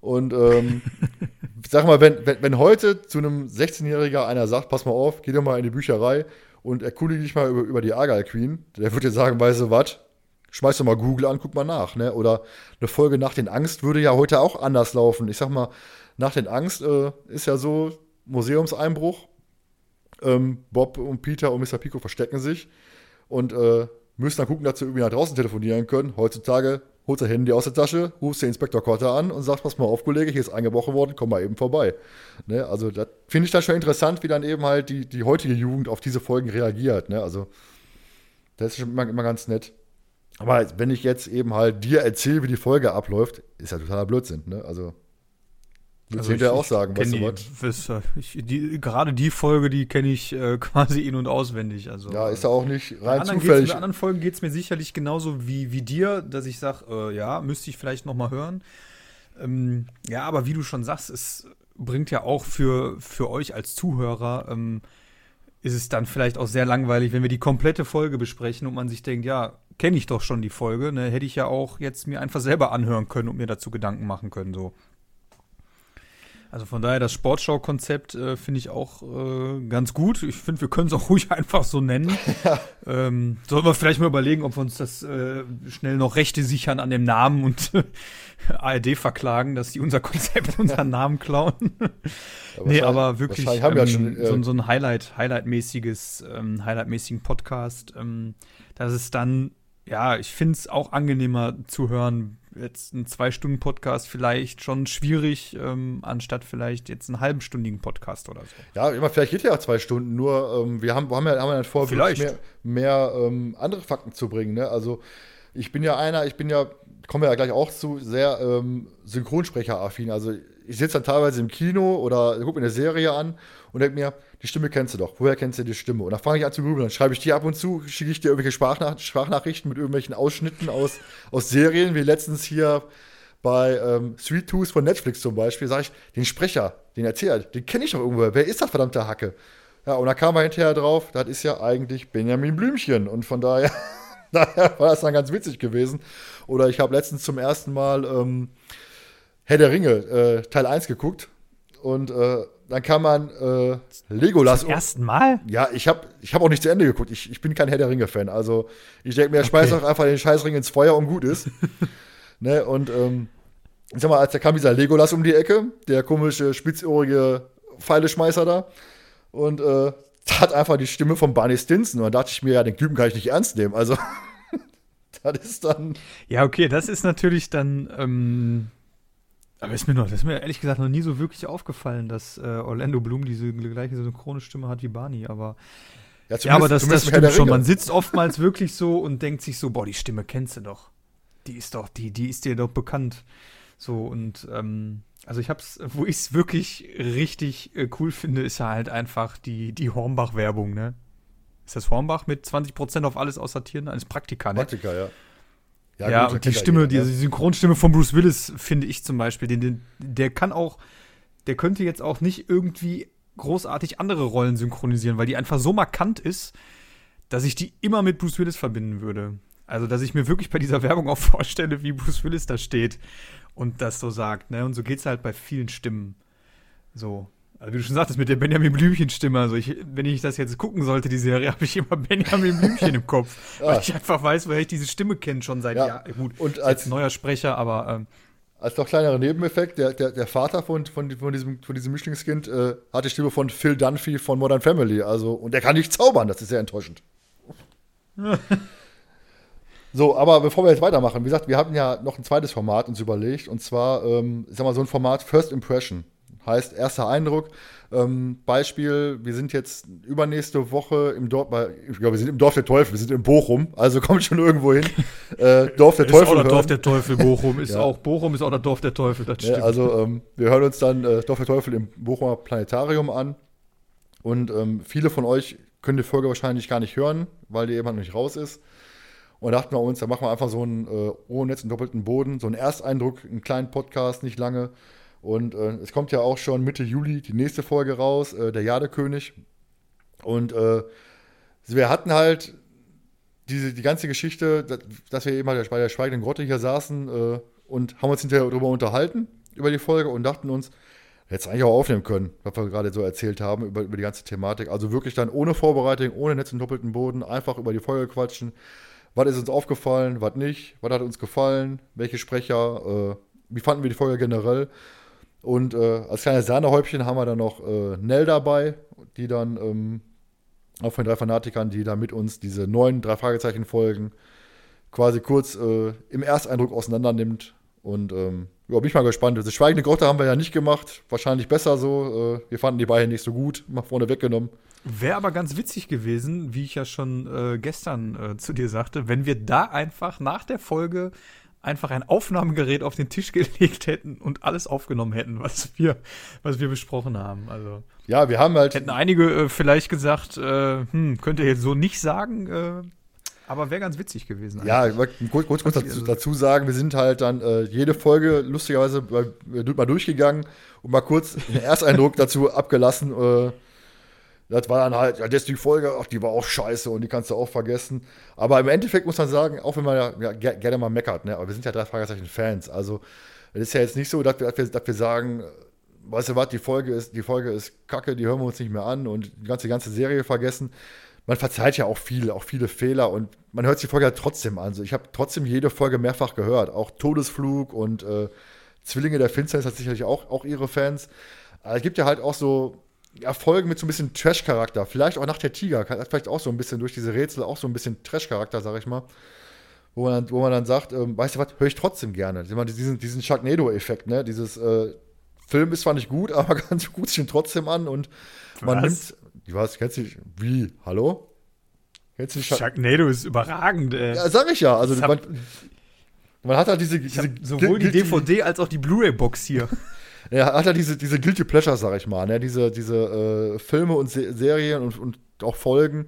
Und ähm, sag mal, wenn, wenn, wenn heute zu einem 16-Jähriger einer sagt, pass mal auf, geh doch mal in die Bücherei und erkundige dich mal über, über die Argyle Queen, der würde dir sagen, weißt du was, schmeiß doch mal Google an, guck mal nach. Ne? Oder eine Folge nach den Angst würde ja heute auch anders laufen. Ich sag mal, nach den Angst äh, ist ja so Museumseinbruch. Ähm, Bob und Peter und Mr. Pico verstecken sich und äh, müssen dann gucken, dass sie irgendwie nach draußen telefonieren können. Heutzutage holst dein Handy aus der Tasche, rufst den Inspektor Kotter an und sagst, pass mal auf, Kollege, hier ist eingebrochen worden, komm mal eben vorbei. Ne? Also das finde ich dann schon interessant, wie dann eben halt die, die heutige Jugend auf diese Folgen reagiert. Ne? Also das ist immer, immer ganz nett. Aber wenn ich jetzt eben halt dir erzähle, wie die Folge abläuft, ist ja totaler Blödsinn. Ne? Also Würdest also du auch sagen, weißt du was? Äh, ich, die, gerade die Folge, die kenne ich äh, quasi in- und auswendig. Also, ja, ist ja auch nicht rein zufällig. In den anderen Folgen geht es mir sicherlich genauso wie, wie dir, dass ich sage, äh, ja, müsste ich vielleicht noch mal hören. Ähm, ja, aber wie du schon sagst, es bringt ja auch für, für euch als Zuhörer, ähm, ist es dann vielleicht auch sehr langweilig, wenn wir die komplette Folge besprechen und man sich denkt, ja, kenne ich doch schon die Folge, ne? hätte ich ja auch jetzt mir einfach selber anhören können und mir dazu Gedanken machen können, so. Also von daher, das Sportschau-Konzept äh, finde ich auch äh, ganz gut. Ich finde, wir können es auch ruhig einfach so nennen. Ja. Ähm, sollen wir vielleicht mal überlegen, ob wir uns das äh, schnell noch Rechte sichern an dem Namen und ARD verklagen, dass die unser Konzept, unseren Namen klauen. Ja, nee, aber wirklich ähm, ja schon, so, äh, so, ein Highlight, Highlight-mäßiges, ähm, Highlight-mäßigen Podcast. Ähm, dass es dann, ja, ich finde es auch angenehmer zu hören, jetzt ein Zwei-Stunden-Podcast vielleicht schon schwierig, ähm, anstatt vielleicht jetzt einen halbenstündigen Podcast oder so. Ja, immer, vielleicht geht ja auch zwei Stunden, nur ähm, wir haben, haben ja, haben ja vor, vielleicht. mehr, mehr ähm, andere Fakten zu bringen. Ne? Also ich bin ja einer, ich bin ja, kommen wir ja gleich auch zu, sehr ähm, Synchronsprecher-affin. Also ich sitze dann teilweise im Kino oder gucke mir eine Serie an und denke mir, die Stimme kennst du doch. Woher kennst du die Stimme? Und dann fange ich an zu grübeln. Dann schreibe ich die ab und zu, schicke ich dir irgendwelche Sprachnach Sprachnachrichten mit irgendwelchen Ausschnitten aus, aus Serien, wie letztens hier bei ähm, Sweet Tooth von Netflix zum Beispiel, sage ich, den Sprecher, den erzählt, den kenne ich doch irgendwo. Wer ist das verdammte Hacke? Ja, und da kam er hinterher drauf, das ist ja eigentlich Benjamin Blümchen. Und von daher, daher war das dann ganz witzig gewesen. Oder ich habe letztens zum ersten Mal ähm, Herr der Ringe äh, Teil 1 geguckt und äh, dann kann man äh, Legolas. Zum ersten Mal? Ja, ich habe ich hab auch nicht zu Ende geguckt. Ich, ich bin kein Herr der Ringe-Fan. Also ich denke mir, okay. schmeiß doch einfach den Scheißring ins Feuer und gut ist. ne? Und ähm, ich sag mal, als da kam dieser Legolas um die Ecke, der komische, spitzohrige Pfeileschmeißer da. Und äh, hat einfach die Stimme von Barney Stinson. Und dann dachte ich mir, ja, den Typen kann ich nicht ernst nehmen. Also, das ist dann. Ja, okay, das ist natürlich dann. Ähm aber ist mir noch, das ist mir ehrlich gesagt noch nie so wirklich aufgefallen, dass äh, Orlando Bloom diese gleiche synchrone Stimme hat wie Barney, aber ja, ja aber das, das stimmt schon. Man sitzt oftmals wirklich so und denkt sich so, boah, die Stimme kennst du doch. Die ist doch, die, die ist dir doch bekannt. So, und ähm, also ich hab's, wo ich es wirklich richtig äh, cool finde, ist ja halt einfach die, die Hornbach-Werbung, ne? Ist das Hornbach mit 20% auf alles außer Tieren? Eines Praktika, ne? Praktika, ja. Ja, ja gut, und die Stimme, jeder, die, die Synchronstimme von Bruce Willis, finde ich zum Beispiel, den, den, der kann auch, der könnte jetzt auch nicht irgendwie großartig andere Rollen synchronisieren, weil die einfach so markant ist, dass ich die immer mit Bruce Willis verbinden würde. Also, dass ich mir wirklich bei dieser Werbung auch vorstelle, wie Bruce Willis da steht und das so sagt, ne? Und so geht es halt bei vielen Stimmen. So. Also wie du schon sagtest, mit der Benjamin Blümchen-Stimme. Also ich, wenn ich das jetzt gucken sollte, die Serie, habe ich immer Benjamin Blümchen im Kopf. ja. Weil ich einfach weiß, weil ich diese Stimme kenne schon seit ja. Jahren. Gut, und als neuer Sprecher, aber. Ähm, als noch kleinerer Nebeneffekt, der, der, der Vater von, von, von, diesem, von diesem Mischlingskind äh, hat die Stimme von Phil Dunphy von Modern Family. Also, und der kann nicht zaubern, das ist sehr enttäuschend. so, aber bevor wir jetzt weitermachen, wie gesagt, wir hatten ja noch ein zweites Format uns überlegt, und zwar, ähm, ich sag mal, so ein Format First Impression. Heißt, erster Eindruck. Ähm, Beispiel, wir sind jetzt übernächste Woche im Dorf, ich glaube, wir sind im Dorf der Teufel, wir sind in Bochum, also kommt schon irgendwo hin. Äh, Dorf der ist Teufel. Ist auch das Dorf der Teufel, Bochum. Ist ja. auch, Bochum ist auch das Dorf der Teufel, das stimmt. Ja, also, ähm, wir hören uns dann äh, Dorf der Teufel im Bochumer Planetarium an. Und ähm, viele von euch können die Folge wahrscheinlich gar nicht hören, weil die eben noch nicht raus ist. Und da dachten wir uns, da machen wir einfach so einen äh, ohne Netz und doppelten Boden, so einen Ersteindruck, einen kleinen Podcast, nicht lange und äh, es kommt ja auch schon Mitte Juli die nächste Folge raus, äh, der Jadekönig. Und äh, wir hatten halt diese, die ganze Geschichte, dass, wir eben halt bei der Schweigenden Grotte hier saßen äh, und haben uns hinterher darüber unterhalten, über die Folge und dachten uns, es eigentlich auch aufnehmen können, was wir gerade so erzählt haben, über, über die ganze Thematik. Also wirklich dann ohne Vorbereitung, ohne Netz und doppelten Boden, einfach über die Folge quatschen. Was ist uns aufgefallen, was nicht, was hat uns gefallen, welche Sprecher, äh, wie fanden wir die Folge generell. Und äh, als kleines Sahnehäubchen haben wir dann noch äh, Nell dabei, die dann ähm, auch von den drei Fanatikern, die da mit uns diese neuen drei Fragezeichen folgen, quasi kurz äh, im Ersteindruck auseinander nimmt. Und ähm, ja, bin ich mal gespannt. Das Schweigende Grotte haben wir ja nicht gemacht. Wahrscheinlich besser so. Äh, wir fanden die beiden nicht so gut. Mal vorne weggenommen. Wäre aber ganz witzig gewesen, wie ich ja schon äh, gestern äh, zu dir sagte, wenn wir da einfach nach der Folge einfach ein Aufnahmegerät auf den Tisch gelegt hätten und alles aufgenommen hätten, was wir, was wir besprochen haben. Also ja, wir haben halt hätten einige äh, vielleicht gesagt, äh, hm, könnt ihr jetzt so nicht sagen, äh, aber wäre ganz witzig gewesen. Ja, ich kurz, kurz, kurz dazu, dazu, sagen, wir sind halt dann äh, jede Folge lustigerweise mal durchgegangen und mal kurz einen Ersteindruck dazu abgelassen äh, das war dann halt, ja, das die Folge, ach, die war auch scheiße und die kannst du auch vergessen. Aber im Endeffekt muss man sagen, auch wenn man ja, gerne mal meckert, ne, aber wir sind ja drei Fragezeichen Fans. Also, es ist ja jetzt nicht so, dass wir, dass wir, dass wir sagen, weißt du was, die Folge ist, die Folge ist kacke, die hören wir uns nicht mehr an und die ganze, ganze Serie vergessen. Man verzeiht ja auch viel, auch viele Fehler und man hört sich die Folge halt trotzdem an. Also ich habe trotzdem jede Folge mehrfach gehört. Auch Todesflug und äh, Zwillinge der Finsternis hat sicherlich auch, auch ihre Fans. Aber es gibt ja halt auch so Erfolge mit so ein bisschen Trash-Charakter. Vielleicht auch nach der Tiger, vielleicht auch so ein bisschen durch diese Rätsel auch so ein bisschen Trash-Charakter, sag ich mal. Wo man, dann, wo man dann sagt, ähm, weißt du was, höre ich trotzdem gerne. Diesen, diesen Sharknado-Effekt, ne? Dieses äh, Film ist zwar nicht gut, aber ganz gut sich ihn trotzdem an und man was? nimmt. Ich weiß, kennst du Wie? Hallo? Kennst du Shark Sharknado ist überragend, ey. Ja, sag ich ja. Also, man, man, hat halt diese. diese sowohl die DVD als auch die Blu-ray-Box hier. Er hat halt diese, diese Guilty Pleasure, sag ich mal, ne? diese, diese äh, Filme und Se Serien und, und auch Folgen,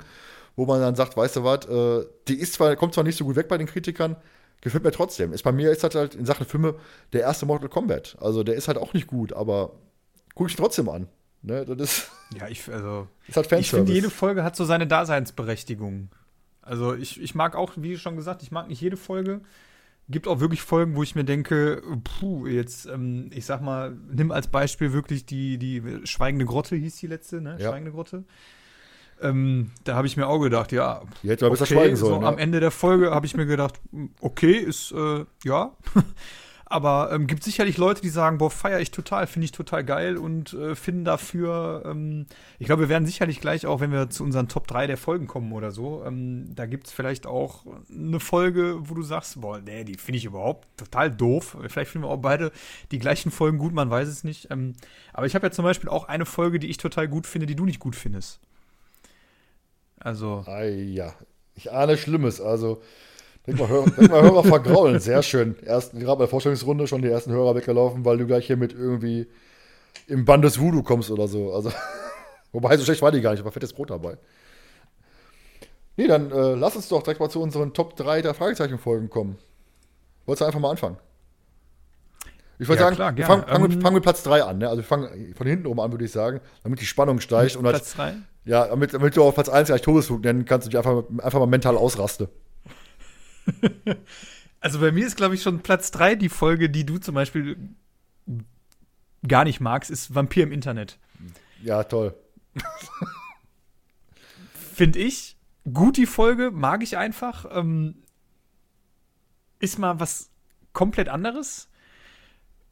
wo man dann sagt, weißt du was, äh, die ist zwar, kommt zwar nicht so gut weg bei den Kritikern, gefällt mir trotzdem. Ist bei mir ist das halt in Sachen Filme der erste Mortal Kombat. Also der ist halt auch nicht gut, aber gucke ich trotzdem an. Ne, das ist, ja, ich, also, ist halt ich finde, jede Folge hat so seine Daseinsberechtigung. Also ich, ich mag auch, wie schon gesagt, ich mag nicht jede Folge gibt auch wirklich Folgen, wo ich mir denke, puh, jetzt, ähm, ich sag mal, nimm als Beispiel wirklich die, die Schweigende Grotte hieß die letzte, ne? Ja. Schweigende Grotte. Ähm, da habe ich mir auch gedacht, ja. Hätte okay, schweigen sollen. So, ja. Am Ende der Folge habe ich mir gedacht, okay, ist, äh, ja. Aber ähm, gibt sicherlich Leute, die sagen, boah, feiere ich total, finde ich total geil und äh, finden dafür, ähm, ich glaube, wir werden sicherlich gleich auch, wenn wir zu unseren Top 3 der Folgen kommen oder so, ähm, da gibt es vielleicht auch eine Folge, wo du sagst, boah, nee, die finde ich überhaupt total doof. Vielleicht finden wir auch beide die gleichen Folgen gut, man weiß es nicht. Ähm, aber ich habe ja zum Beispiel auch eine Folge, die ich total gut finde, die du nicht gut findest. Also. Ah, ja, ich ahne Schlimmes. Also, Denk mal, Hörer, denk mal Hörer vergraulen, sehr schön. Erst, gerade bei der Vorstellungsrunde schon die ersten Hörer weggelaufen, weil du gleich hier mit irgendwie im Band des Voodoo kommst oder so. Also, wobei, so schlecht war die gar nicht, aber fettes Brot dabei. Nee, dann äh, lass uns doch direkt mal zu unseren Top 3 der Fragezeichen-Folgen kommen. Wolltest du einfach mal anfangen? Ich würde ja, sagen, klar, wir fangen, fangen, mit, ähm, fangen, mit, Platz 3 an. Ne? Also wir fangen von hinten oben an, würde ich sagen, damit die Spannung steigt. Platz 3? Ja, damit, damit du auf Platz 1 gleich Todesflug nennen kannst und dich einfach, einfach mal mental ausraste. also bei mir ist, glaube ich, schon Platz 3 die Folge, die du zum Beispiel gar nicht magst, ist Vampir im Internet. Ja, toll. Finde ich. Gut die Folge, mag ich einfach. Ähm, ist mal was komplett anderes.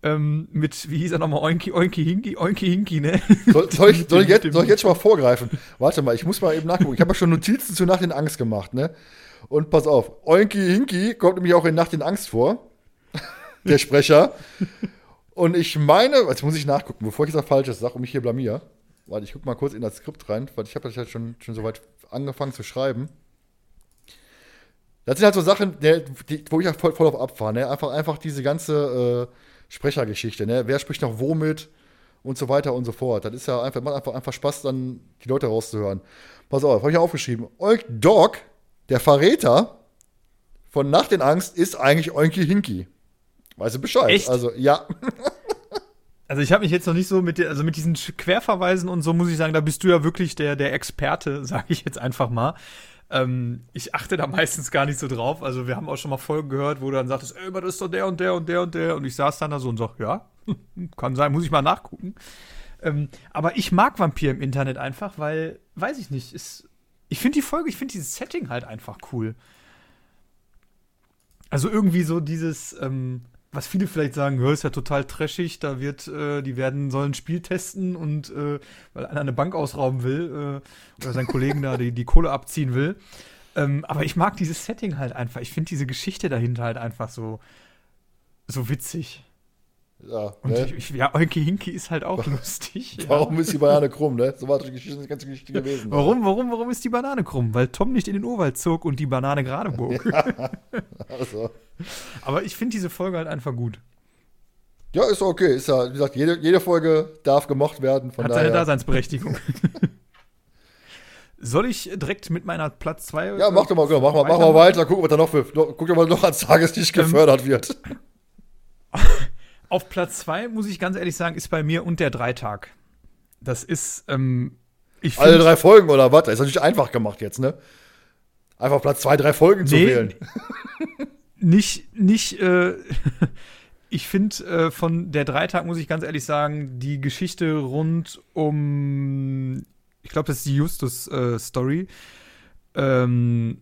Ähm, mit, wie hieß er nochmal, Oinki, Oinki, Hinki, Oinki, Hinki, ne? Soll, soll, ich, soll, ich jetzt, soll ich jetzt schon mal vorgreifen? Warte mal, ich muss mal eben nachgucken. Ich habe ja schon Notizen zu Nach den Angst gemacht, ne? Und pass auf, Oinki Hinki kommt nämlich auch in Nacht in Angst vor. der Sprecher. Und ich meine, jetzt muss ich nachgucken, bevor ich jetzt was Falsches sage und mich hier blamier. Warte, ich gucke mal kurz in das Skript rein, weil ich habe das ja schon, schon so weit angefangen zu schreiben. Das sind halt so Sachen, die, wo ich ja voll, voll auf abfahre. Ne? Einfach, einfach diese ganze äh, Sprechergeschichte. Ne? Wer spricht noch womit und so weiter und so fort. Das ist ja einfach, macht einfach, einfach Spaß, dann die Leute rauszuhören. Pass auf, habe ich aufgeschrieben. Oink Dog der Verräter von Nacht in Angst ist eigentlich Oinki Hinki. Weißt du Bescheid? Echt? Also, ja. Also ich habe mich jetzt noch nicht so mit, also mit diesen Querverweisen und so muss ich sagen, da bist du ja wirklich der, der Experte, sage ich jetzt einfach mal. Ähm, ich achte da meistens gar nicht so drauf. Also wir haben auch schon mal Folgen gehört, wo du dann sagtest, ey, das ist doch der und der und der und der. Und ich saß dann da so und sag, ja, kann sein, muss ich mal nachgucken. Ähm, aber ich mag Vampir im Internet einfach, weil, weiß ich nicht, ist ich finde die Folge, ich finde dieses Setting halt einfach cool. Also irgendwie so dieses, ähm, was viele vielleicht sagen, hör, ist ja total trashig, da wird, äh, die werden, sollen ein Spiel testen und äh, weil einer eine Bank ausrauben will äh, oder sein Kollegen da die, die Kohle abziehen will. Ähm, aber ich mag dieses Setting halt einfach. Ich finde diese Geschichte dahinter halt einfach so, so witzig. Ja, und ne? ich, ja, Oinki Hinki ist halt auch lustig. Warum ja. ist die Banane krumm, ne? So war die Geschichte, die ganze Geschichte gewesen. Warum, warum, warum ist die Banane krumm? Weil Tom nicht in den Urwald zog und die Banane gerade bog. Ja, also. Aber ich finde diese Folge halt einfach gut. Ja, ist okay. Ist ja, wie gesagt, jede, jede Folge darf gemocht werden. Hat daher. seine Daseinsberechtigung. Soll ich direkt mit meiner Platz 2? Ja, mach doch mal, genau, mach mal, mach mal weiter. Guck, was da noch für, guck doch mal noch ans Tageslicht ähm, gefördert wird. Auf Platz 2, muss ich ganz ehrlich sagen, ist bei mir und der Dreitag. Das ist, ähm, ich Alle drei Folgen oder was? Das ist natürlich einfach gemacht jetzt, ne? Einfach Platz 2, drei Folgen nee, zu wählen. nicht, nicht, äh, ich finde, äh, von der Dreitag muss ich ganz ehrlich sagen, die Geschichte rund um, ich glaube, das ist die Justus-Story, äh, ähm,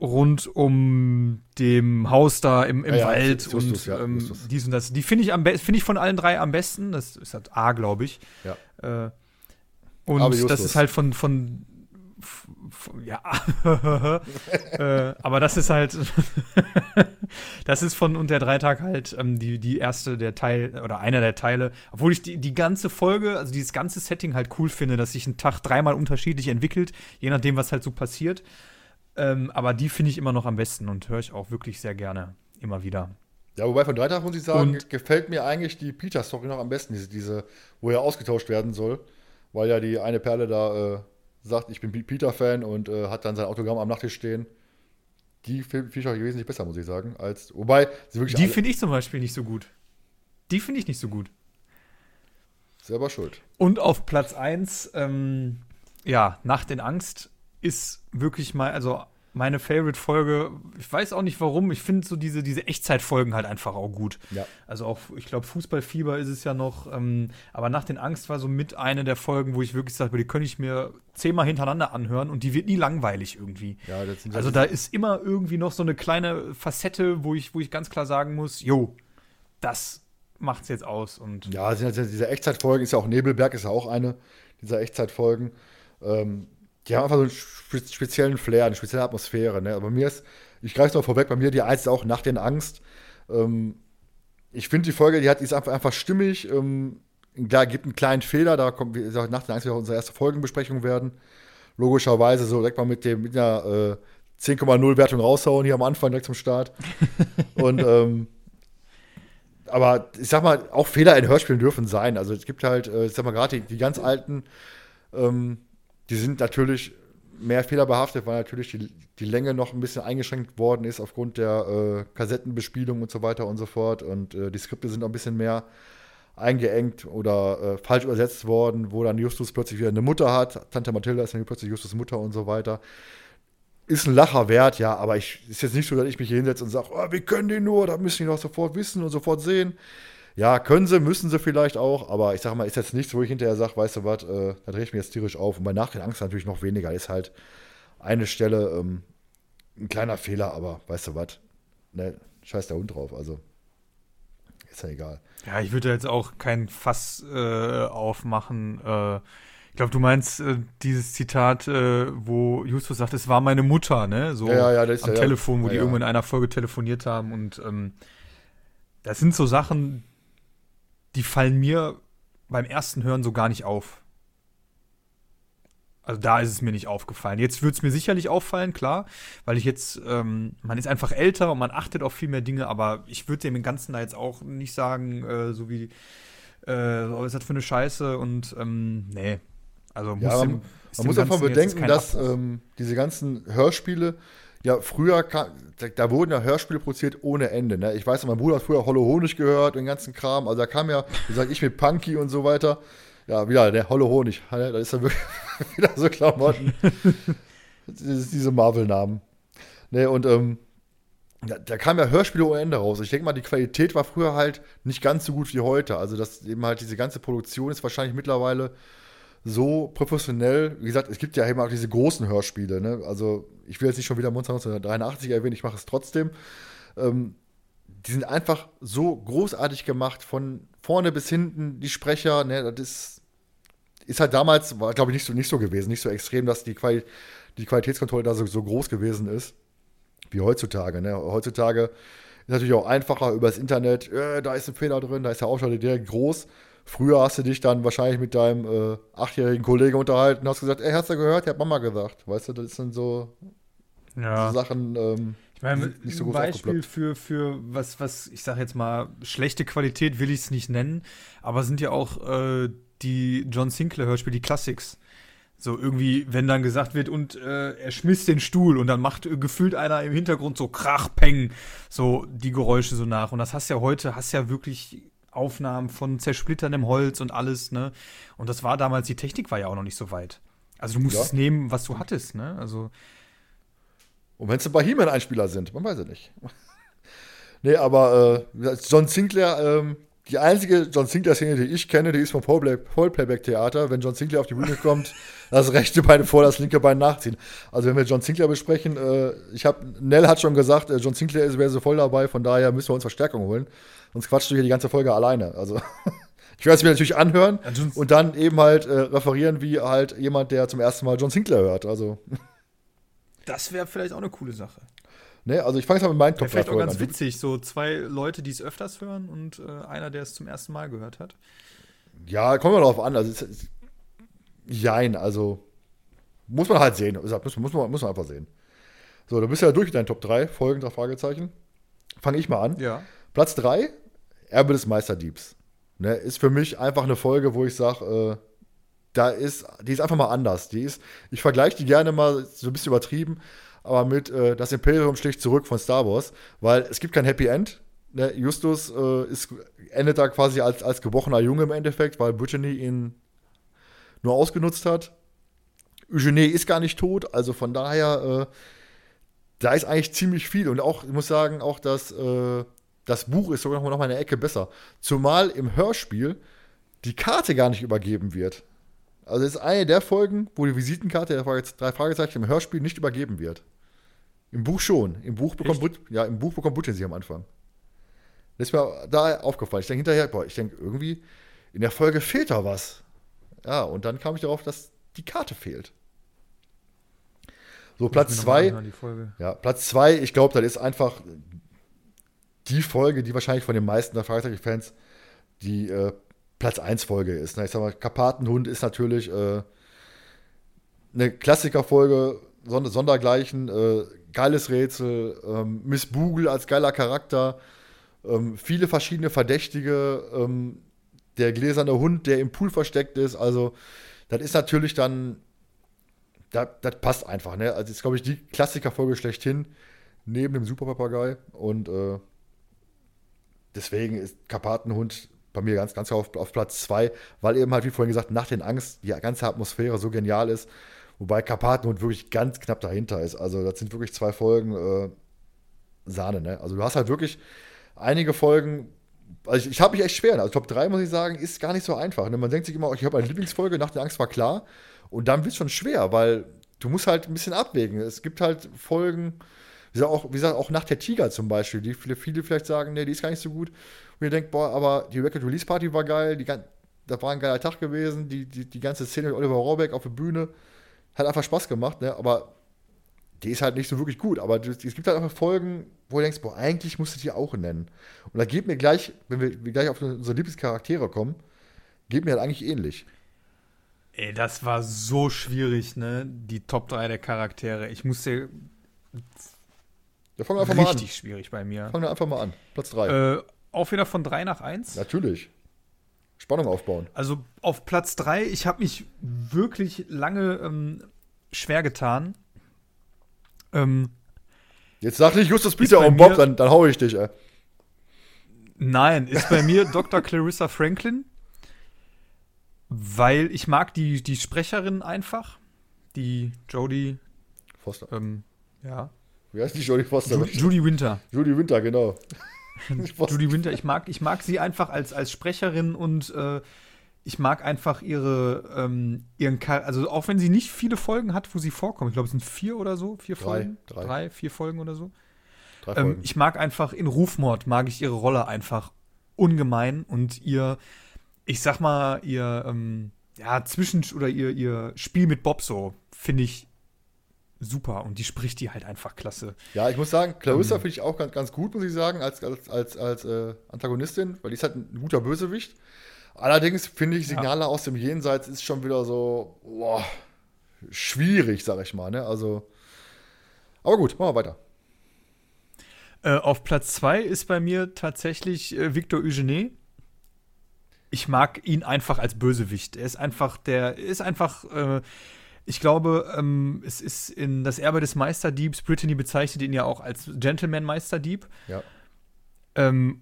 rund um dem Haus da im, im ja, Wald ja, und ja, ähm, dies und das. Die finde ich, find ich von allen drei am besten. Das ist halt A, glaube ich. Ja. Äh, und das ist halt von, von ja, äh, aber das ist halt, das ist von und der Dreitag halt ähm, die, die erste der Teil oder einer der Teile, obwohl ich die, die ganze Folge, also dieses ganze Setting halt cool finde, dass sich ein Tag dreimal unterschiedlich entwickelt, je nachdem, was halt so passiert. Ähm, aber die finde ich immer noch am besten und höre ich auch wirklich sehr gerne immer wieder. Ja, wobei von Dreitag muss ich sagen, und, gefällt mir eigentlich die Peter-Story noch am besten, diese, diese, wo er ausgetauscht werden soll, weil ja die eine Perle da äh, sagt, ich bin Peter-Fan und äh, hat dann sein Autogramm am Nachttisch stehen. Die finde ich auch wesentlich besser, muss ich sagen. Als, wobei sie wirklich. Die finde ich zum Beispiel nicht so gut. Die finde ich nicht so gut. Selber schuld. Und auf Platz 1, ähm, ja, Nacht in Angst ist wirklich mal, also meine Favorite-Folge. Ich weiß auch nicht warum. Ich finde so diese, diese Echtzeitfolgen halt einfach auch gut. Ja. Also auch, ich glaube, Fußballfieber ist es ja noch. Ähm, aber nach den Angst war so mit eine der Folgen, wo ich wirklich sage, die könnte ich mir zehnmal hintereinander anhören und die wird nie langweilig irgendwie. Ja, also da ist immer irgendwie noch so eine kleine Facette, wo ich, wo ich ganz klar sagen muss, jo, das macht's jetzt aus. Und ja, diese Echtzeitfolgen ist ja auch Nebelberg, ist ja auch eine dieser Echtzeitfolgen. Ähm, die haben einfach so einen speziellen Flair, eine spezielle Atmosphäre. Ne? Aber mir ist, ich greife es noch vorweg, bei mir die eins auch nach den Angst. Ähm, ich finde die Folge, die hat, die ist einfach, einfach stimmig. Ähm, klar, gibt einen kleinen Fehler, da kommt, wie gesagt, nach den Angst wird auch unsere erste Folgenbesprechung werden. Logischerweise so direkt mal mit, dem, mit einer äh, 10,0 Wertung raushauen hier am Anfang, direkt zum Start. Und ähm, aber ich sag mal, auch Fehler in Hörspielen dürfen sein. Also es gibt halt, äh, ich sag mal, gerade die, die, ganz alten ähm, die sind natürlich mehr fehlerbehaftet, weil natürlich die, die Länge noch ein bisschen eingeschränkt worden ist aufgrund der äh, Kassettenbespielung und so weiter und so fort. Und äh, die Skripte sind auch ein bisschen mehr eingeengt oder äh, falsch übersetzt worden, wo dann Justus plötzlich wieder eine Mutter hat. Tante Mathilda ist dann plötzlich Justus Mutter und so weiter. Ist ein Lacher wert, ja, aber ich ist jetzt nicht so, dass ich mich hier hinsetze und sage, oh, wir können den nur, da müssen die noch sofort wissen und sofort sehen. Ja, können sie, müssen sie vielleicht auch, aber ich sag mal, ist jetzt nichts, wo ich hinterher sage, weißt du was, äh, da drehe ich mich jetzt tierisch auf. Und bei Nach Angst natürlich noch weniger. Ist halt eine Stelle ähm, ein kleiner Fehler, aber weißt du was, ne, scheiß der Hund drauf, also ist ja egal. Ja, ich würde jetzt auch kein Fass äh, aufmachen. Äh, ich glaube, du meinst äh, dieses Zitat, äh, wo Justus sagt, es war meine Mutter, ne? So ja, ja, am ja, Telefon, wo die irgendwann in einer Folge telefoniert haben und ähm, das sind so Sachen, die fallen mir beim ersten Hören so gar nicht auf. Also da ist es mir nicht aufgefallen. Jetzt wird es mir sicherlich auffallen, klar, weil ich jetzt, ähm, man ist einfach älter und man achtet auf viel mehr Dinge, aber ich würde dem Ganzen da jetzt auch nicht sagen, äh, so wie, äh, was ist das für eine Scheiße und ähm, nee. Also muss ja, dem, man muss einfach bedenken, dass ähm, diese ganzen Hörspiele ja, früher, kam, da, da, wurden ja Hörspiele produziert ohne Ende. Ne? Ich weiß, mein Bruder hat früher Hollow Honig gehört und den ganzen Kram. Also da kam ja, wie sag ich, mit Punky und so weiter. Ja, wieder der Hollow Honig. Da ist dann wirklich wieder so Klamotten. diese Marvel-Namen. Ne, und ähm, da, da kam ja Hörspiele ohne Ende raus. Ich denke mal, die Qualität war früher halt nicht ganz so gut wie heute. Also, dass eben halt diese ganze Produktion ist wahrscheinlich mittlerweile so professionell, wie gesagt, es gibt ja eben auch diese großen Hörspiele, ne? Also ich will jetzt nicht schon wieder Monster 1983 erwähnen, ich mache es trotzdem. Ähm, die sind einfach so großartig gemacht, von vorne bis hinten, die Sprecher, ne, das ist, ist halt damals, war glaube ich nicht so, nicht so gewesen, nicht so extrem, dass die, Quali die Qualitätskontrolle da so, so groß gewesen ist, wie heutzutage. Ne? Heutzutage ist natürlich auch einfacher über das Internet, äh, da ist ein Fehler drin, da ist der Ausschau direkt groß Früher hast du dich dann wahrscheinlich mit deinem äh, achtjährigen Kollegen unterhalten und hast gesagt, ey, hast du gehört? Der hat Mama gesagt. Weißt du, das sind so, ja. so Sachen, ähm, ich meine, nicht so ein Beispiel für, für was, was, ich sage jetzt mal, schlechte Qualität will ich es nicht nennen, aber sind ja auch äh, die John Sinclair-Hörspiele, die Classics. So irgendwie, wenn dann gesagt wird, und äh, er schmiss den Stuhl und dann macht äh, gefühlt einer im Hintergrund so Krach, Peng, so die Geräusche so nach. Und das hast ja heute, hast ja wirklich Aufnahmen von zersplitterndem Holz und alles, ne? Und das war damals, die Technik war ja auch noch nicht so weit. Also du musstest ja. nehmen, was du hattest, ne? Also. Und wenn es bei He-Man-Einspieler sind, man weiß ja nicht. Nee, aber äh, John Sinclair, ähm, die einzige John Sinclair-Szene, die ich kenne, die ist vom Vollplayback-Theater. Wenn John Sinclair auf die Bühne kommt, das rechte Bein vor, das linke Bein nachziehen. Also wenn wir John Sinclair besprechen, äh, ich habe, Nell hat schon gesagt, äh, John Sinclair wäre so voll dabei, von daher müssen wir uns Verstärkung holen. Sonst quatschst du hier die ganze Folge alleine. Also ich werde es mir natürlich anhören und dann eben halt äh, referieren wie halt jemand, der zum ersten Mal John Sinclair hört. Also das wäre vielleicht auch eine coole Sache. Ne, also ich fange jetzt mal mit meinen Top 3 Vielleicht auch ganz an. witzig, so zwei Leute, die es öfters hören und äh, einer, der es zum ersten Mal gehört hat. Ja, kommen wir darauf an. Also, es, jein, also muss man halt sehen. Muss, muss, man, muss man einfach sehen. So, du bist ja durch mit deinen Top 3 Folgen, drei Fragezeichen. Fange ich mal an. Ja. Platz 3, Erbe des Meisterdiebs. Ne, ist für mich einfach eine Folge, wo ich sage, äh, da ist, die ist einfach mal anders. Die ist, ich vergleiche die gerne mal so ein bisschen übertrieben, aber mit äh, Das Imperium schlägt zurück von Star Wars, weil es gibt kein Happy End. Ne? Justus äh, ist, endet da quasi als, als gebrochener Junge im Endeffekt, weil Brittany ihn nur ausgenutzt hat. Eugenie ist gar nicht tot, also von daher, äh, da ist eigentlich ziemlich viel. Und auch, ich muss sagen, auch das, äh, das Buch ist sogar noch mal eine Ecke besser. Zumal im Hörspiel die Karte gar nicht übergeben wird. Also es ist eine der Folgen, wo die Visitenkarte der drei Fragezeichen im Hörspiel nicht übergeben wird. Im Buch schon. Im Buch bekommt, But, ja, im Buch bekommt Butchen sie am Anfang. Das ist mir da aufgefallen. Ich denke hinterher, boah, ich denke irgendwie, in der Folge fehlt da was. Ja, und dann kam ich darauf, dass die Karte fehlt. So, Platz zwei. Ja, Platz zwei, ich glaube, das ist einfach die Folge, die wahrscheinlich von den meisten der Fragezeichen-Fans die äh, Platz 1 Folge ist. Ne? Ich sag mal, Karpatenhund ist natürlich äh, eine Klassikerfolge, Sonder Sondergleichen, äh, geiles Rätsel, ähm, Miss Bugel als geiler Charakter, ähm, viele verschiedene Verdächtige, ähm, der gläserne Hund, der im Pool versteckt ist, also das ist natürlich dann, das, das passt einfach, ne? Also ist, glaube ich, die Klassikerfolge schlechthin, neben dem Superpapagei und äh, deswegen ist Karpatenhund bei mir ganz, ganz auf, auf Platz 2, weil eben halt, wie vorhin gesagt, nach den Angst die ganze Atmosphäre so genial ist. Wobei Karpatenhund wirklich ganz knapp dahinter ist. Also, das sind wirklich zwei Folgen äh, Sahne, ne? Also, du hast halt wirklich einige Folgen. Also, ich, ich habe mich echt schwer. Ne? Also, Top 3, muss ich sagen, ist gar nicht so einfach. Ne? Man denkt sich immer, ich habe eine Lieblingsfolge, nach der Angst war klar. Und dann wird es schon schwer, weil du musst halt ein bisschen abwägen. Es gibt halt Folgen, wie gesagt, auch, wie gesagt, auch nach der Tiger zum Beispiel, die viele, viele vielleicht sagen, nee, die ist gar nicht so gut. Und ihr denkt, boah, aber die Record Release Party war geil, die, das war ein geiler Tag gewesen, die, die, die ganze Szene mit Oliver Rohrbeck auf der Bühne hat einfach Spaß gemacht, ne? aber die ist halt nicht so wirklich gut. Aber es gibt halt einfach Folgen, wo du denkst, boah, eigentlich musst du die auch nennen. Und da geht mir gleich, wenn wir gleich auf unsere Lieblingscharaktere kommen, geht mir halt eigentlich ähnlich. Ey, das war so schwierig, ne? Die Top 3 der Charaktere. Ich musste. Ja, fangen wir einfach mal an. Richtig schwierig bei mir. Fangen wir einfach mal an. Platz 3. Äh, auch wieder von 3 nach 1? Natürlich. Spannung aufbauen. Also auf Platz 3, ich habe mich wirklich lange ähm, schwer getan. Ähm, Jetzt sag nicht Justus Peter und Bob, dann, dann hau ich dich, ey. Nein, ist bei mir Dr. Clarissa Franklin, weil ich mag die, die Sprecherin einfach, die Jodie Foster. Ähm, ja. Wie heißt die Jodie Foster? Ju Judy Winter. Judy Winter, genau. Judy Winter, ich mag, ich mag sie einfach als, als Sprecherin und äh, ich mag einfach ihre, ähm, ihren, also auch wenn sie nicht viele Folgen hat, wo sie vorkommt, ich glaube, es sind vier oder so, vier drei, Folgen, drei. drei, vier Folgen oder so. Ähm, ich mag einfach in Rufmord mag ich ihre Rolle einfach ungemein und ihr, ich sag mal, ihr, ähm, ja, zwischen oder ihr, ihr Spiel mit Bob so finde ich super und die spricht die halt einfach klasse. Ja, ich muss sagen, Clarissa ähm, finde ich auch ganz, ganz gut, muss ich sagen, als, als, als, als äh, Antagonistin, weil die ist halt ein guter Bösewicht. Allerdings finde ich Signale ja. aus dem Jenseits ist schon wieder so boah, schwierig, sag ich mal. Ne? Also, aber gut, machen wir weiter. Äh, auf Platz 2 ist bei mir tatsächlich äh, Victor Eugene. Ich mag ihn einfach als Bösewicht. Er ist einfach der, ist einfach äh, ich glaube, ähm, es ist in das Erbe des Meisterdiebs, Brittany bezeichnet ihn ja auch als Gentleman-Meisterdieb. Ja. Ähm,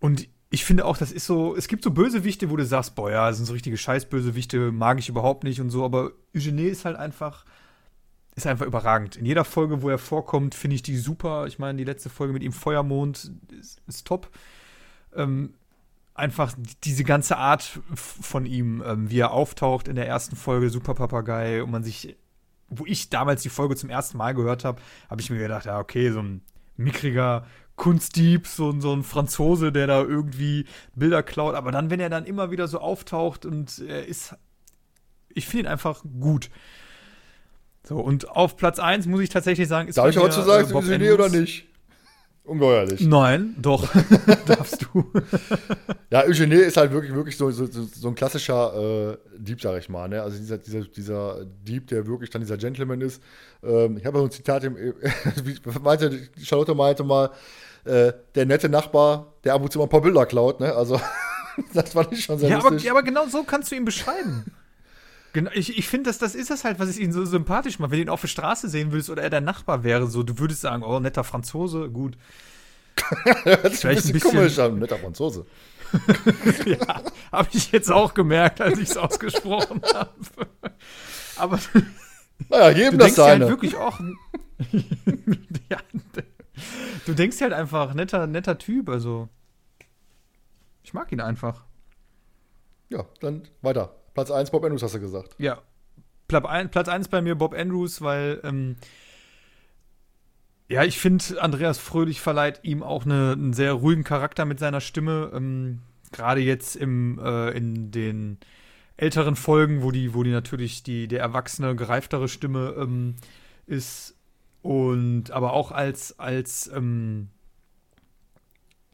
und ich finde auch, das ist so, es gibt so Bösewichte, wo du sagst, boah, ja, das sind so richtige Scheißbösewichte, mag ich überhaupt nicht und so, aber Eugenie ist halt einfach, ist einfach überragend. In jeder Folge, wo er vorkommt, finde ich die super. Ich meine, die letzte Folge mit ihm Feuermond ist, ist top. Ähm, einfach diese ganze Art von ihm, ähm, wie er auftaucht in der ersten Folge, Super Papagei, und man sich, wo ich damals die Folge zum ersten Mal gehört habe, habe ich mir gedacht, ja, okay, so ein mickriger Kunstdieb, so, so ein Franzose, der da irgendwie Bilder klaut. Aber dann, wenn er dann immer wieder so auftaucht und er ist, ich finde ihn einfach gut. So, und auf Platz 1 muss ich tatsächlich sagen, ist Darf ich heute sagen, äh, Genie oder nicht? Ungeheuerlich. Nein, doch. Darfst du. ja, Eugenie ist halt wirklich, wirklich so, so, so ein klassischer äh, Dieb, sag ich mal. Ne? Also dieser, dieser, dieser Dieb, der wirklich dann dieser Gentleman ist. Ähm, ich habe so ein Zitat, im, meinte, Charlotte meinte mal, äh, der nette Nachbar, der ab und zu mal ein paar Bilder klaut. Ne? Also, das fand ich schon sehr ja, lustig. Aber, ja, aber genau so kannst du ihn beschreiben. Genau, ich, ich finde, das, das ist das halt, was es ihn so sympathisch macht. Wenn du ihn auf der Straße sehen würdest oder er dein Nachbar wäre, so, du würdest sagen, oh, netter Franzose, gut. das ist ein bisschen, bisschen komisch an, netter Franzose. ja, habe ich jetzt auch gemerkt, als ich es ausgesprochen habe. Aber naja, jedem du das seine. Halt wirklich auch. ja, du denkst halt einfach, netter, netter Typ, also. Ich mag ihn einfach. Ja, dann weiter. Platz 1 Bob Andrews hast du gesagt. Ja. Platz 1 bei mir Bob Andrews, weil ähm, ja, ich finde, Andreas Fröhlich verleiht ihm auch eine, einen sehr ruhigen Charakter mit seiner Stimme. Ähm, Gerade jetzt im, äh, in den älteren Folgen, wo die, wo die natürlich die, der erwachsene, gereiftere Stimme ähm, ist. Und aber auch als, als ähm,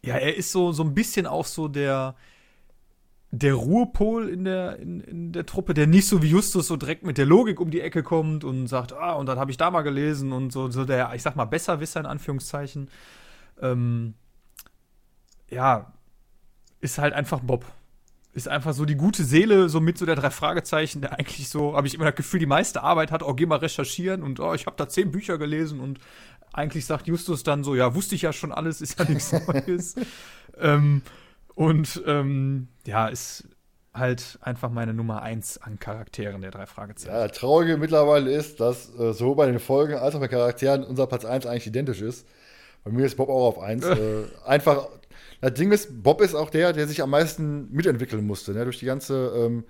ja, er ist so, so ein bisschen auch so der, der Ruhepol in der, in, in der Truppe, der nicht so wie Justus so direkt mit der Logik um die Ecke kommt und sagt, ah, und dann habe ich da mal gelesen und so, so der, ich sag mal, Besserwisser in Anführungszeichen. Ähm, ja, ist halt einfach Bob. Ist einfach so die gute Seele, so mit so der drei Fragezeichen, der eigentlich so, habe ich immer das Gefühl, die meiste Arbeit hat, oh, geh mal recherchieren und oh, ich habe da zehn Bücher gelesen und eigentlich sagt Justus dann so, ja, wusste ich ja schon alles, ist ja nichts Neues. ähm, und ähm, ja, ist halt einfach meine Nummer eins an Charakteren der drei Fragezeichen. Ja, Traurige mittlerweile ist, dass äh, sowohl bei den Folgen als auch bei Charakteren unser Platz 1 eigentlich identisch ist. Bei mir ist Bob auch auf 1. äh, einfach, das Ding ist, Bob ist auch der, der sich am meisten mitentwickeln musste, ne? durch die ganze ähm,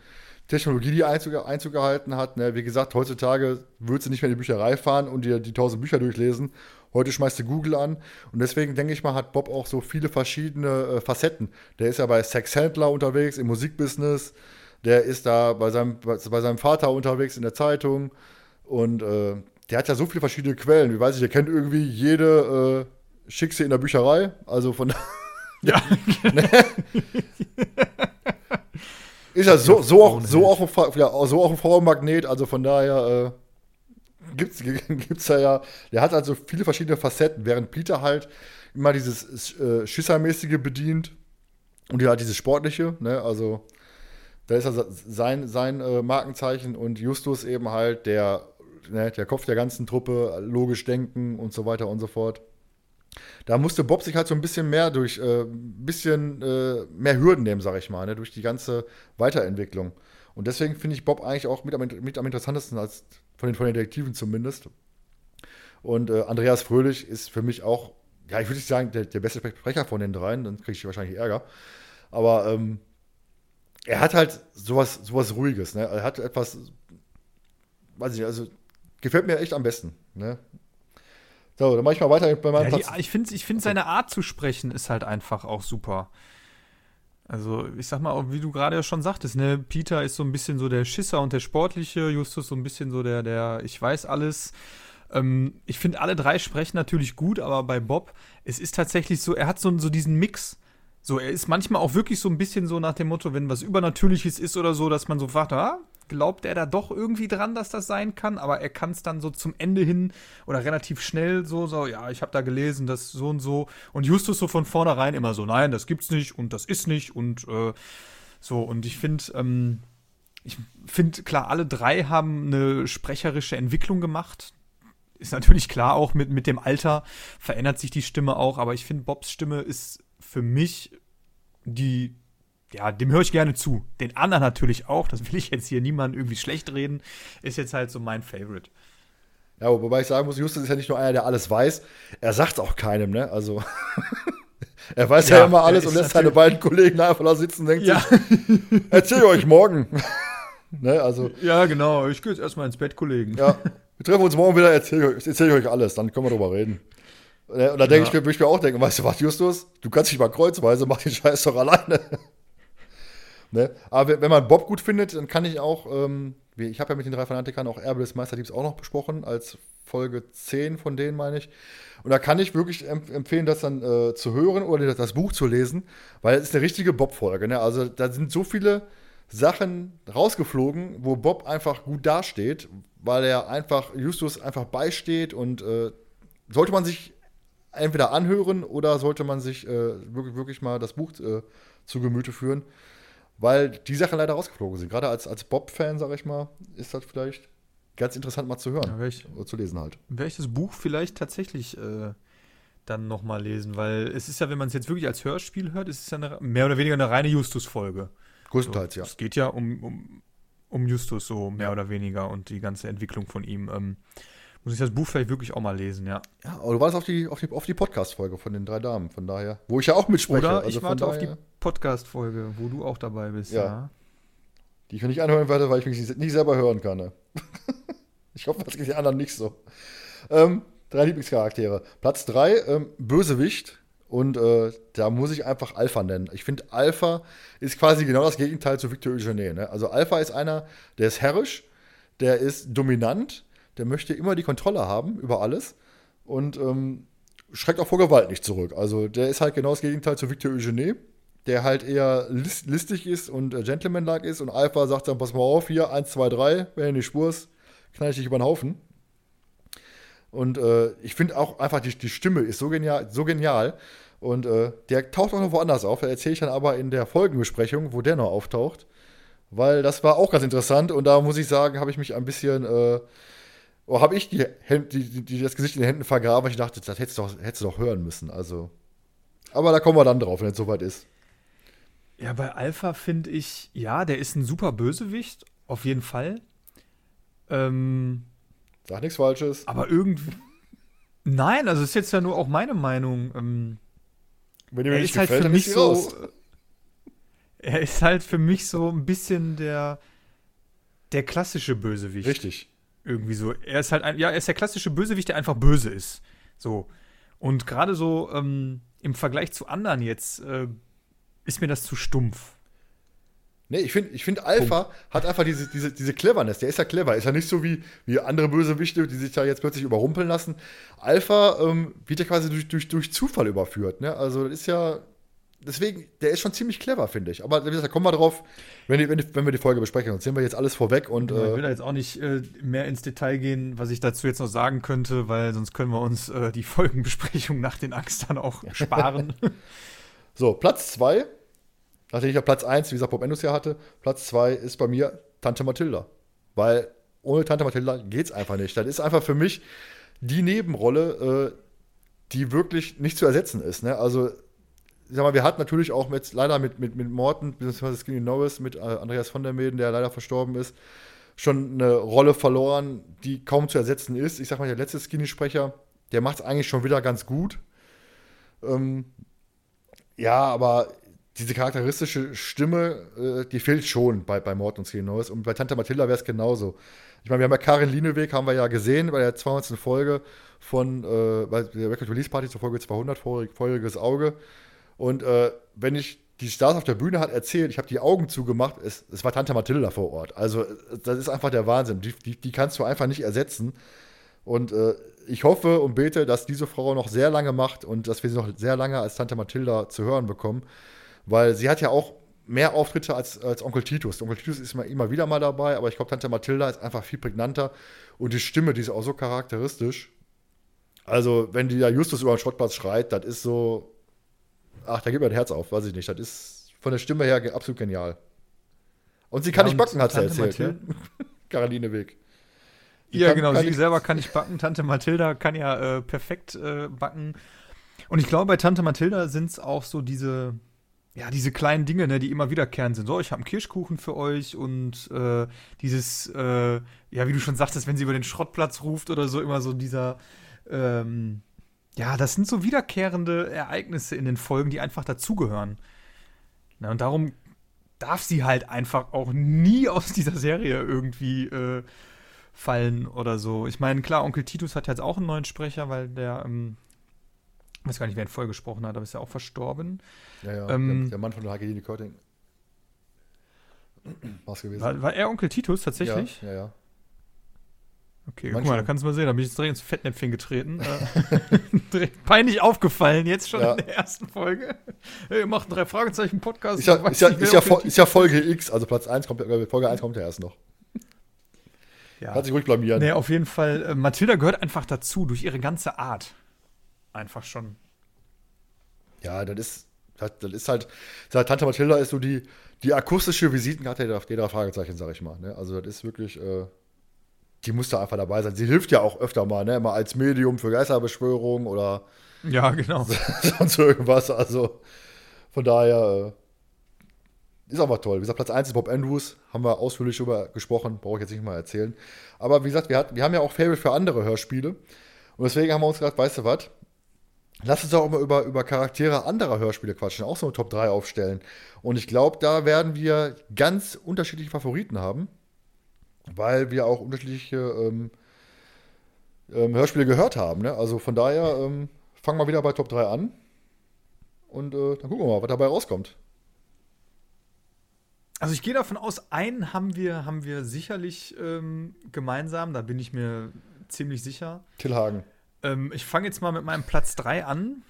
Technologie, die Einzug, Einzug gehalten hat. Ne? Wie gesagt, heutzutage würdest du nicht mehr in die Bücherei fahren und dir die tausend Bücher durchlesen. Heute schmeißt du Google an. Und deswegen denke ich mal, hat Bob auch so viele verschiedene äh, Facetten. Der ist ja bei Sexhändler unterwegs, im Musikbusiness. Der ist da bei seinem, bei seinem Vater unterwegs in der Zeitung. Und äh, der hat ja so viele verschiedene Quellen. Wie weiß ich, der kennt irgendwie jede äh, Schickse in der Bücherei. Also von. ja. Ne? ist ja so, so, auch, so, auch ein, ja, so auch ein Frauenmagnet. Also von daher. Äh, gibt's, gibt's ja der hat also viele verschiedene Facetten, während Peter halt immer dieses äh, Schissermäßige bedient und ja dieses Sportliche, ne, also da ist also sein, sein äh, Markenzeichen und Justus eben halt der, ne, der Kopf der ganzen Truppe, logisch denken und so weiter und so fort. Da musste Bob sich halt so ein bisschen mehr durch, äh, bisschen äh, mehr Hürden nehmen, sag ich mal, ne, durch die ganze Weiterentwicklung. Und deswegen finde ich Bob eigentlich auch mit am, mit am interessantesten als von den, von den Detektiven zumindest. Und äh, Andreas Fröhlich ist für mich auch, ja, ich würde nicht sagen, der, der beste Sprecher von den dreien, dann kriege ich wahrscheinlich Ärger. Aber ähm, er hat halt sowas, sowas Ruhiges, ne? Er hat etwas, weiß ich nicht, also gefällt mir echt am besten, ne? So, dann mache ich mal weiter bei meinem ja, Platz. Die, ich finde, ich find, seine Art zu sprechen ist halt einfach auch super. Also, ich sag mal, wie du gerade ja schon sagtest, ne, Peter ist so ein bisschen so der Schisser und der Sportliche, Justus so ein bisschen so der, der, ich weiß alles. Ähm, ich finde, alle drei sprechen natürlich gut, aber bei Bob, es ist tatsächlich so, er hat so, so diesen Mix. So, er ist manchmal auch wirklich so ein bisschen so nach dem Motto, wenn was Übernatürliches ist oder so, dass man so fragt, ah, glaubt er da doch irgendwie dran, dass das sein kann, aber er kann es dann so zum Ende hin oder relativ schnell so, so, ja, ich habe da gelesen, das so und so. Und Justus so von vornherein immer so, nein, das gibt's nicht und das ist nicht und äh, so. Und ich finde, ähm, ich finde, klar, alle drei haben eine sprecherische Entwicklung gemacht. Ist natürlich klar, auch mit, mit dem Alter verändert sich die Stimme auch, aber ich finde, Bobs Stimme ist für mich die ja, dem höre ich gerne zu. Den anderen natürlich auch, das will ich jetzt hier niemandem irgendwie schlecht reden, ist jetzt halt so mein Favorite. Ja, wobei ich sagen muss, Justus ist ja nicht nur einer, der alles weiß, er sagt auch keinem, ne? Also er weiß ja, ja immer alles und lässt seine beiden Kollegen einfach da sitzen und denkt ja. sich, erzähl euch morgen. ne, also, ja, genau, ich gehe jetzt erstmal ins Bett, Kollegen. Ja, wir treffen uns morgen wieder, erzähl, erzähl ich euch alles, dann können wir drüber reden. Ne, und da denke ich, würde ich mir auch denken, weißt du was, Justus, du kannst dich mal kreuzweise, mach den Scheiß doch alleine. Ne? Aber wenn man Bob gut findet, dann kann ich auch, ähm, ich habe ja mit den drei Fanatikern auch Erbe des Meisterdiebs auch noch besprochen, als Folge 10 von denen, meine ich. Und da kann ich wirklich empfehlen, das dann äh, zu hören oder das, das, Buch zu lesen, weil es ist eine richtige Bob-Folge. Ne? Also da sind so viele Sachen rausgeflogen, wo Bob einfach gut dasteht, weil er einfach Justus einfach beisteht und äh, sollte man sich entweder anhören oder sollte man sich äh, wirklich, wirklich mal das Buch äh, zu Gemüte führen, weil die Sachen leider rausgeflogen sind. Gerade als, als Bob-Fan, sag ich mal, ist das vielleicht ganz interessant mal zu hören ja, ich, oder zu lesen halt. Werde ich das Buch vielleicht tatsächlich äh, dann nochmal lesen, weil es ist ja, wenn man es jetzt wirklich als Hörspiel hört, ist es ja eine, mehr oder weniger eine reine Justus-Folge. Größtenteils, so, ja. Es geht ja um, um, um Justus so mehr ja. oder weniger und die ganze Entwicklung von ihm. Ähm, muss ich das Buch vielleicht wirklich auch mal lesen, ja. Ja, aber du warst auf die, auf die, auf die Podcast-Folge von den drei Damen, von daher. Wo ich ja auch mitspreche. Oder also ich warte auf die Podcast-Folge, wo du auch dabei bist, ja. ja. Die ich mir nicht anhören werde, weil ich mich nicht selber hören kann. Ne? ich hoffe, das geht den anderen nicht so. Ähm, drei Lieblingscharaktere. Platz drei, ähm, Bösewicht. Und äh, da muss ich einfach Alpha nennen. Ich finde, Alpha ist quasi genau das Gegenteil zu Victor Eugene. Ne? Also Alpha ist einer, der ist herrisch, der ist dominant, der möchte immer die Kontrolle haben über alles und ähm, schreckt auch vor Gewalt nicht zurück. Also der ist halt genau das Gegenteil zu Victor Eugene, der halt eher list listig ist und äh, gentlemanlike ist und Alpha sagt dann, pass mal auf, hier, 1, 2, 3, wenn du nicht spurst, knall ich dich über den Haufen. Und äh, ich finde auch einfach, die, die Stimme ist so genial, so genial. Und äh, der taucht auch noch woanders auf. Da erzähle ich dann aber in der Folgenbesprechung, wo der noch auftaucht. Weil das war auch ganz interessant und da muss ich sagen, habe ich mich ein bisschen äh, oh, habe ich die, die, die, das Gesicht in den Händen vergraben, weil ich dachte, das hättest du doch, hättest du doch hören müssen. Also. Aber da kommen wir dann drauf, wenn es soweit ist. Ja, bei Alpha finde ich, ja, der ist ein super Bösewicht, auf jeden Fall. Ähm, Sag nichts Falsches. Aber irgendwie. Nein, also ist jetzt ja nur auch meine Meinung. Ähm, Wenn dir nicht halt gefällt, halt für mich so. Er ist halt für mich so ein bisschen der der klassische Bösewicht. Richtig. Irgendwie so. Er ist halt ein, ja, er ist der klassische Bösewicht, der einfach böse ist. So. Und gerade so ähm, im Vergleich zu anderen jetzt äh, ist mir das zu stumpf. Nee, ich finde, ich find Alpha Punkt. hat einfach diese, diese, diese Cleverness. Der ist ja clever. Ist ja nicht so wie, wie andere Bösewichte, die sich da jetzt plötzlich überrumpeln lassen. Alpha ähm, wird ja quasi durch, durch, durch Zufall überführt. Ne? Also, das ist ja deswegen, der ist schon ziemlich clever, finde ich. Aber da kommen wir drauf, wenn, wenn, wenn, wir die Folge besprechen. Sonst sehen wir jetzt alles vorweg. Und, ich äh, will da jetzt auch nicht äh, mehr ins Detail gehen, was ich dazu jetzt noch sagen könnte, weil sonst können wir uns äh, die Folgenbesprechung nach den Angstern auch sparen. so, Platz 2. Nachdem ich ja Platz 1, wie gesagt, Bob Endus ja hatte, Platz 2 ist bei mir Tante Mathilda. Weil ohne Tante Mathilda geht es einfach nicht. Das ist einfach für mich die Nebenrolle, äh, die wirklich nicht zu ersetzen ist. Ne? Also ich sag mal, wir hatten natürlich auch mit, leider mit, mit, mit Morton, beziehungsweise Skinny Norris, mit äh, Andreas von der Meden, der leider verstorben ist, schon eine Rolle verloren, die kaum zu ersetzen ist. Ich sag mal, der letzte Skinny-Sprecher, der macht es eigentlich schon wieder ganz gut. Ähm, ja, aber diese charakteristische Stimme, äh, die fehlt schon bei, bei Morton und Skinny Norris. Und bei Tante Mathilda wäre es genauso. Ich meine, wir haben ja Karin Lieneweg, haben wir ja gesehen bei der 200. Folge von äh, bei der Record Release Party zur Folge 200, Feuriges Auge. Und äh, wenn ich die Stars auf der Bühne hat erzählt, ich habe die Augen zugemacht, es, es, war Tante Mathilda vor Ort. Also das ist einfach der Wahnsinn. Die, die, die kannst du einfach nicht ersetzen. Und äh, ich hoffe und bete, dass diese Frau noch sehr lange macht und dass wir sie noch sehr lange als Tante Mathilda zu hören bekommen. Weil sie hat ja auch mehr Auftritte als, als Onkel Titus. Onkel Titus ist immer, immer wieder mal dabei, aber ich glaube, Tante Mathilda ist einfach viel prägnanter und die Stimme, die ist auch so charakteristisch. Also, wenn die da Justus über den Schrottplatz schreit, das ist so, ach, da geht mir ein Herz auf, weiß ich nicht. Das ist von der Stimme her absolut genial. Und sie kann ja, nicht backen, hat sie erzählt. Ne? Caroline Weg. Die ja, genau, sie selber kann nicht backen. Tante Mathilda kann ja äh, perfekt äh, backen. Und ich glaube, bei Tante Mathilda sind es auch so diese, ja, diese kleinen Dinge, ne, die immer wiederkehrend sind. So, ich habe einen Kirschkuchen für euch und äh, dieses, äh, ja, wie du schon sagtest, wenn sie über den Schrottplatz ruft oder so, immer so dieser, ähm, ja, das sind so wiederkehrende Ereignisse in den Folgen, die einfach dazugehören. Ja, und darum darf sie halt einfach auch nie aus dieser Serie irgendwie äh, fallen oder so. Ich meine, klar, Onkel Titus hat jetzt auch einen neuen Sprecher, weil der, ähm, ich weiß gar nicht, wer ihn voll gesprochen hat, aber ist ja auch verstorben. Ja, ja, Ähm, der, der Mann von der Hagedine Körting. Was gewesen? War, war er Onkel Titus tatsächlich? Ja, ja, ja. Okay, Mann guck mal, da kannst du mal sehen, da bin ich jetzt direkt ins Fettnäpfchen getreten. Äh, peinlich aufgefallen, jetzt schon Ja. in der ersten Folge. Hey, macht einen Drei-Fragezeichen-Podcast. Ist ja, ist, ja, ist, ja, ist ja Folge X, also Platz 1 kommt, äh, Folge 1 kommt ja erst noch. Ja. Kann sich ruhig blamieren. Nee, auf jeden Fall. Äh, Mathilda gehört einfach dazu, durch ihre ganze Art. Einfach schon. Ja, das ist, das, das ist halt, Tante Mathilda ist so die, die akustische Visitenkarte der, der drei Fragezeichen, sag ich mal. Ne? Also das ist wirklich, äh, die muss da einfach dabei sein. Sie hilft ja auch öfter mal, ne? Mal als Medium für Geisterbeschwörung oder Ja, genau. sonst irgendwas. Also von daher äh, ist aber toll. Wie gesagt, Platz 1 ist Bob Andrews, haben wir ausführlich darüber gesprochen, brauche ich jetzt nicht mal erzählen. Aber wie gesagt, wir, hatten, wir haben ja auch Fable für andere Hörspiele. Und deswegen haben wir uns gedacht, weißt du was? Lass uns doch auch mal über, über Charaktere anderer Hörspiele quatschen, auch so eine Top 3 aufstellen. Und ich glaube, da werden wir ganz unterschiedliche Favoriten haben, weil wir auch unterschiedliche ähm, ähm, Hörspiele gehört haben. Ne? Also von daher ähm, fangen wir wieder bei Top 3 an und äh, dann gucken wir mal, was dabei rauskommt. Also ich gehe davon aus, einen haben wir, haben wir sicherlich ähm, gemeinsam, da bin ich mir ziemlich sicher. Till Hagen. Ähm, ich fange jetzt mal mit meinem Platz 3 an.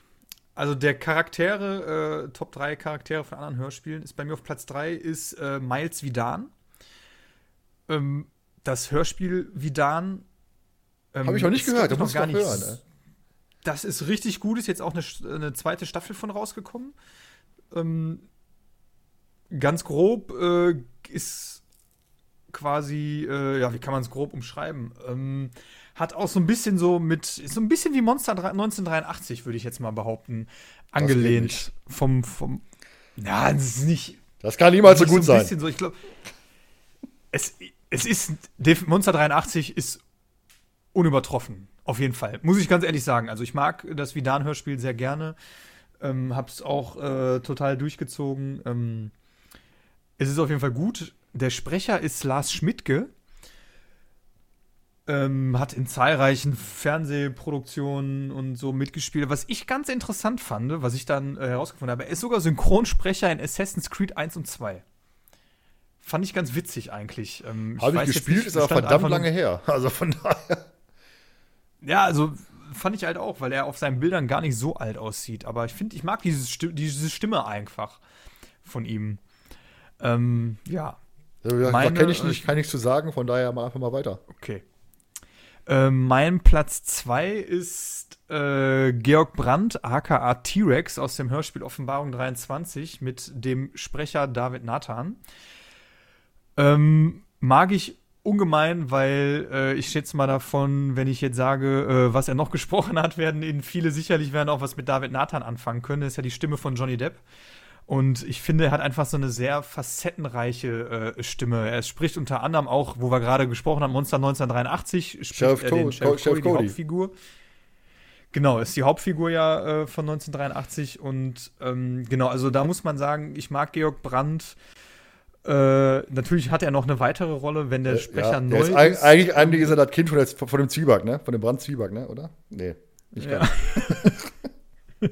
Also der Charaktere, äh, Top 3 Charaktere von anderen Hörspielen ist bei mir auf Platz 3 ist äh, Miles Vidan. Ähm, das Hörspiel Vidan. Ähm, Habe ich noch nicht gehört, da glaub muss ich noch hören. Das ist richtig gut, ist jetzt auch eine, eine zweite Staffel von rausgekommen. Ähm, ganz grob äh, ist quasi, äh, ja, wie kann man es grob umschreiben? Ähm, hat auch so ein bisschen so mit, ist so ein bisschen wie Monster 3 1983, würde ich jetzt mal behaupten, angelehnt nicht. vom, vom, ja, das ist nicht, Das kann niemals so nicht gut ein sein. bisschen So, ich glaube, es, es ist, Monster 83 ist unübertroffen. Auf jeden Fall. Muss ich ganz ehrlich sagen. Also ich mag das Vidan-Hörspiel sehr gerne. Ähm, hab's auch äh, total durchgezogen. Ähm, es ist auf jeden Fall gut. Der Sprecher ist Lars Schmidtke. Ähm, hat in zahlreichen Fernsehproduktionen und so mitgespielt. Was ich ganz interessant fand, was ich dann äh, herausgefunden habe, er ist sogar Synchronsprecher in Assassin's Creed 1 und 2. Fand ich ganz witzig eigentlich. Ähm, Habe ich gespielt, nicht, ist aber verdammt lange her. Also von daher. Ja, also fand ich halt auch, weil er auf seinen Bildern gar nicht so alt aussieht. Aber ich finde, ich mag diese, Sti diese Stimme einfach von ihm. Ähm, ja, da kenne ich nicht, kann nichts zu sagen, von daher mal einfach mal weiter. okay. Ähm, mein Platz 2 ist äh, Georg Brandt, aka T-Rex aus dem Hörspiel Offenbarung 23 mit dem Sprecher David Nathan. Ähm, mag ich ungemein, weil äh, ich schätze mal davon, wenn ich jetzt sage, äh, was er noch gesprochen hat, werden Ihnen viele sicherlich werden auch was mit David Nathan anfangen können. Das ist ja die Stimme von Johnny Depp. Und ich finde, er hat einfach so eine sehr facettenreiche äh, Stimme. Er spricht unter anderem auch, wo wir gerade gesprochen haben, Monster 1983, spricht Sheriff er den Sheriff Cody, die. Hauptfigur. Genau, ist die Hauptfigur ja äh, von 1983 und ähm, genau, also da muss man sagen, ich mag Georg Brandt. Äh, natürlich hat er noch eine weitere Rolle, wenn der Sprecher ja, neu der ist, ist. Eigentlich, eigentlich ist er das Kind von, der, von dem Zwieback, ne? Von dem Brand Zwieback, ne? Oder? Nee. Nicht Ja.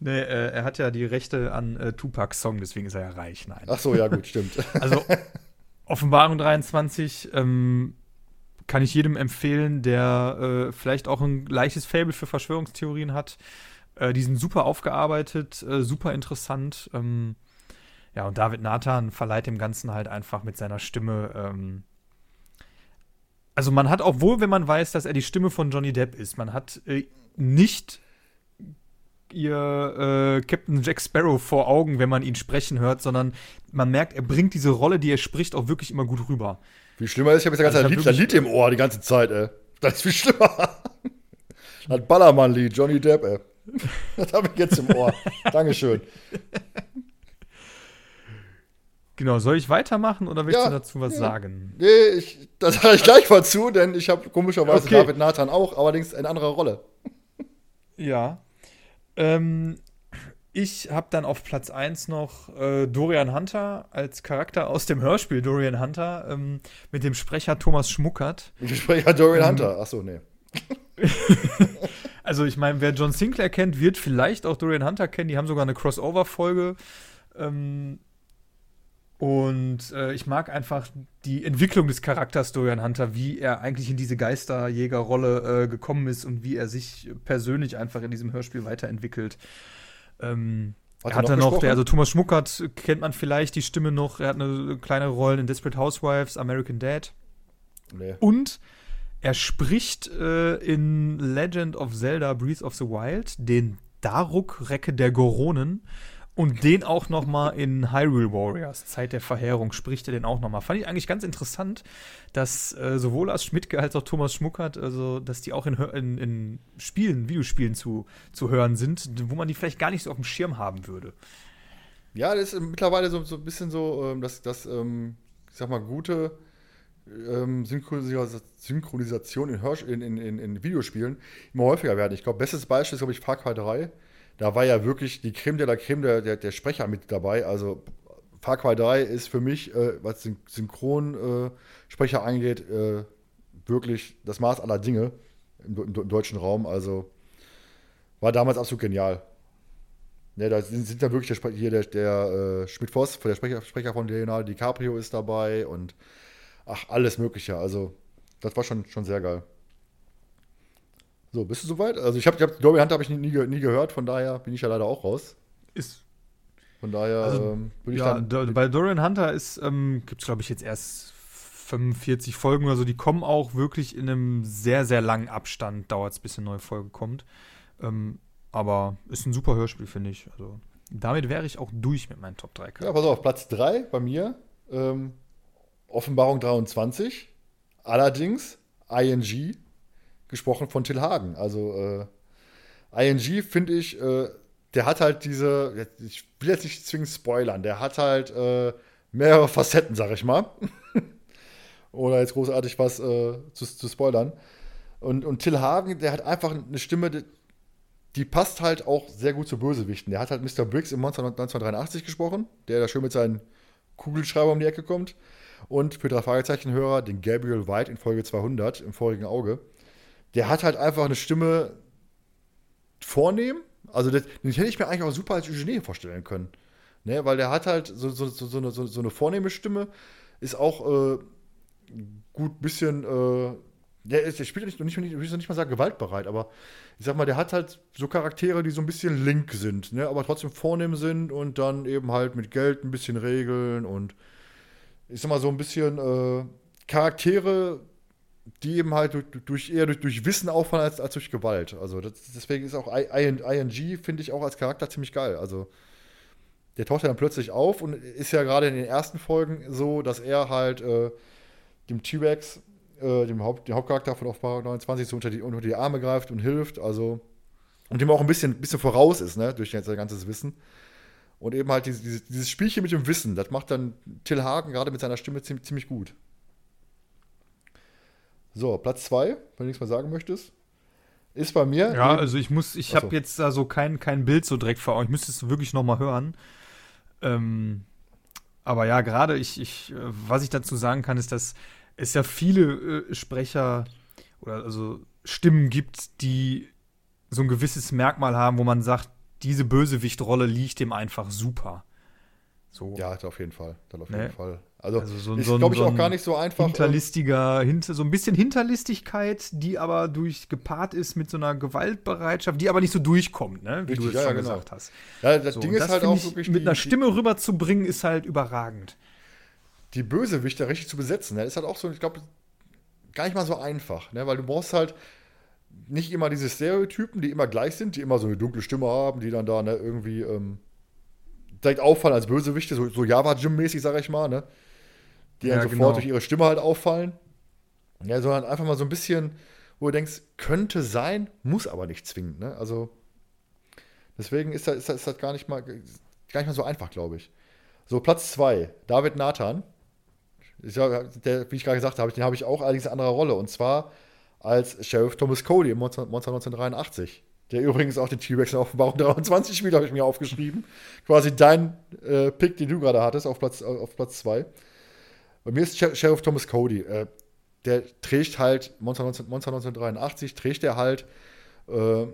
nee, äh, er hat ja die Rechte an äh, Tupacs Song, deswegen ist er ja reich. Nein. Ach so, ja, gut, stimmt. Also Offenbarung 23 ähm, kann ich jedem empfehlen, der äh, vielleicht auch ein leichtes Fable für Verschwörungstheorien hat. Äh, die sind super aufgearbeitet, äh, super interessant. Ähm, ja, und David Nathan verleiht dem Ganzen halt einfach mit seiner Stimme. Ähm, also man hat, obwohl, wenn man weiß, dass er die Stimme von Johnny Depp ist, man hat äh, nicht ihr äh, Captain Jack Sparrow vor Augen, wenn man ihn sprechen hört, sondern man merkt, er bringt diese Rolle, die er spricht, auch wirklich immer gut rüber. Wie schlimmer ist, ich habe jetzt Also das ich ganze hab Lied, Lied im Ohr die ganze Zeit, ey. Das ist viel schlimmer. Das Ballermann-Lied, Johnny Depp, ey. Das habe ich jetzt im Ohr. Dankeschön. Genau, soll ich weitermachen oder willst ja, du dazu was ja. sagen? Nee, ich, da sage ich gleich mal zu, denn ich habe komischerweise okay. David Nathan auch, allerdings in anderer Rolle. Ja. Ähm, ich habe dann auf Platz 1 noch äh, Dorian Hunter als Charakter aus dem Hörspiel Dorian Hunter ähm, mit dem Sprecher Thomas Schmuckert. Mit dem Sprecher Dorian ähm, Hunter, achso, nee. also ich meine, wer John Sinclair kennt, wird vielleicht auch Dorian Hunter kennen. Die haben sogar eine Crossover-Folge. Ähm, und äh, ich mag einfach die Entwicklung des Charakters Dorian Hunter, wie er eigentlich in diese Geisterjägerrolle äh, gekommen ist und wie er sich persönlich einfach in diesem Hörspiel weiterentwickelt. Ähm, hat er hat er noch, der, also Thomas Schmuckert kennt man vielleicht die Stimme noch, er hat eine kleine Rolle in Desperate Housewives, American Dad. Nee. Und er spricht äh, in Legend of Zelda Breath of the Wild den Daruk-Recke der Goronen und den auch noch mal in Hyrule Warriors, Zeit der Verheerung, spricht er den auch noch mal. Fand ich eigentlich ganz interessant, dass äh, sowohl Lars Schmidtke als auch Thomas Schmuckert, also dass die auch in, in, in, Spielen, Videospielen zu, zu hören sind, wo man die vielleicht gar nicht so auf dem Schirm haben würde. Ja, das ist mittlerweile so, so ein bisschen so, ähm, dass, dass ähm, ich sag mal, gute ähm, Synchronisation in, Hörsch in, in, in, Videospielen immer häufiger werden. Ich glaube, bestes Beispiel ist, glaube ich, Far Cry 3 da war ja wirklich die Creme de la Creme der, der, der Sprecher mit dabei. Also Far Cry 3 ist für mich, äh, was Synchronsprecher äh, angeht, äh, wirklich das Maß aller Dinge im, im, im, deutschen Raum. Also war damals absolut genial. Ja, da sind, sind da wirklich der hier der, der äh, Schmidt-Voss, der Sprecher, Sprecher von Leonardo DiCaprio ist dabei und ach, alles Mögliche. Also, das war schon, schon sehr geil. So, bist du soweit? Also ich habe hab, Dory Hunter habe ich nie, nie, nie, gehört, von daher bin ich ja leider auch raus. Ist. Von daher also, ähm, würde ich ja, dann. Bei Dorian Hunter ist, ähm, gibt es, glaube ich, jetzt erst 45 Folgen oder so. Die kommen auch wirklich in einem sehr, sehr langen Abstand. Dauert es, bis eine neue Folge kommt. Ähm, aber ist ein super Hörspiel, finde ich. Also damit wäre ich auch durch mit meinen Top 3 Ja, pass auf, Platz 3 bei mir. Ähm, Offenbarung 23. Allerdings ING gesprochen von Till Hagen. Also äh, ING finde ich, äh, der hat halt diese, ich will jetzt nicht zwingend spoilern, der hat halt äh, mehrere Facetten, sag ich mal. Oder jetzt großartig was äh, zu, zu, spoilern. Und, und Till Hagen, der hat einfach eine Stimme, die, die passt halt auch sehr gut zu Bösewichten. Der hat halt Mr. Briggs im Monster 1983 gesprochen, der da schön mit seinen Kugelschreiber um die Ecke kommt. Und für drei Fragezeichen-Hörer den Gabriel White in Folge 200 im vorigen Auge der hat halt einfach eine Stimme vornehm. Also das, den hätte ich mir eigentlich auch super als Eugenie vorstellen können. Ne, weil der hat halt so, so, so, so, eine, so, eine vornehme Stimme, ist auch äh, gut bisschen, äh, der, der spielt nicht, nicht, nicht, nicht mal sagen gewaltbereit, aber ich sag mal, der hat halt so Charaktere, die so ein bisschen link sind, ne, aber trotzdem vornehm sind und dann eben halt mit Geld ein bisschen regeln und ich sag mal so ein bisschen äh, Charaktere, die eben halt durch, eher durch, durch, Wissen auffallen als, als durch Gewalt. Also das, deswegen ist auch ING, finde ich, auch als Charakter ziemlich geil. Also der taucht ja dann plötzlich auf und ist ja gerade in den ersten Folgen so, dass er halt äh, dem T-Rex, äh, dem, Haupt, dem Hauptcharakter von Offenbarung 29, so unter die, unter die Arme greift und hilft. Also und dem auch ein bisschen, bisschen voraus ist, ne, durch sein ganzes Wissen. Und eben halt dieses, dieses Spielchen mit dem Wissen, das macht dann Till Hagen gerade mit seiner Stimme ziemlich, ziemlich gut. So, Platz 2, wenn du nichts mehr sagen möchtest, ist bei mir. Ja, also ich muss, ich habe jetzt da so kein, kein Bild so direkt vor Augen. Ich müsste es wirklich noch mal hören. Ähm, aber ja, gerade ich, ich, was ich dazu sagen kann, ist, dass es ja viele äh, Sprecher oder also Stimmen gibt, die so ein gewisses Merkmal haben, wo man sagt, diese Bösewichtrolle liegt dem einfach super. So. Ja, auf jeden Fall. Dann auf ne? jeden Fall. Also, also so, ist, so glaube ich, so auch gar nicht so einfach. Hinterlistiger, hinter, so ein bisschen Hinterlistigkeit, die aber durch gepaart ist mit so einer Gewaltbereitschaft, die aber nicht so durchkommt, ne? wie Richtig, du es ja, schon genau. gesagt hast. Ja, das so, Ding ist halt auch wirklich. Mit die, einer Stimme rüberzubringen, ist halt überragend. Die Bösewichte richtig zu besetzen, ne? ist halt auch so, ich glaube, gar nicht mal so einfach, ne? weil du brauchst halt nicht immer diese Stereotypen, die immer gleich sind, die immer so eine dunkle Stimme haben, die dann da ne, irgendwie. Ähm, direkt auffallen als Bösewichte, so, so Java-Gym-mäßig, sag ich mal, ne? Die ja, dann sofort genau. durch ihre Stimme halt auffallen. Ja, sondern einfach mal so ein bisschen, wo du denkst, könnte sein, muss aber nicht zwingend, ne? Also, Deswegen ist das, ist das, ist das gar, nicht mal, gar nicht mal so einfach, glaube ich. So, Platz 2, David Nathan. Der, wie ich gerade gesagt habe, den habe ich auch allerdings eine andere Rolle. Und zwar als Sheriff Thomas Cody im Monster, Monster 1983. Der übrigens auch den T-Rex in Offenbarung 23 spielt, habe ich mir aufgeschrieben. Quasi dein äh, Pick, den du gerade hattest, auf Platz 2. Auf Platz zwei. Bei mir ist Sheriff Thomas Cody. Äh, der trägt halt, Monster, 19, Monster 1983, trägt er halt äh,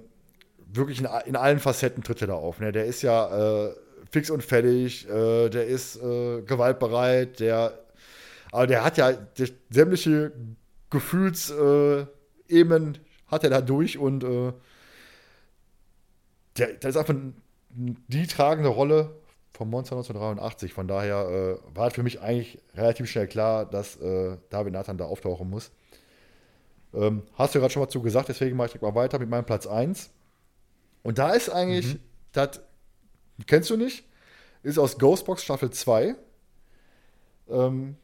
wirklich in, in, allen Facetten tritt er da auf. Ne? Der ist ja äh, fix und fertig, äh, der ist äh, gewaltbereit, der, aber der hat ja der, sämtliche Gefühlsebenen hat er da durch und der, der ist einfach die tragende Rolle vom Monster 1983. Von daher äh, war halt für mich eigentlich relativ schnell klar, dass äh, David Nathan da auftauchen muss. Ähm, hast du gerade schon mal zu gesagt, deswegen mache ich mal weiter mit meinem Platz 1. Und da ist eigentlich, mhm. das kennst du nicht, ist aus Ghostbox Staffel 2. Ähm,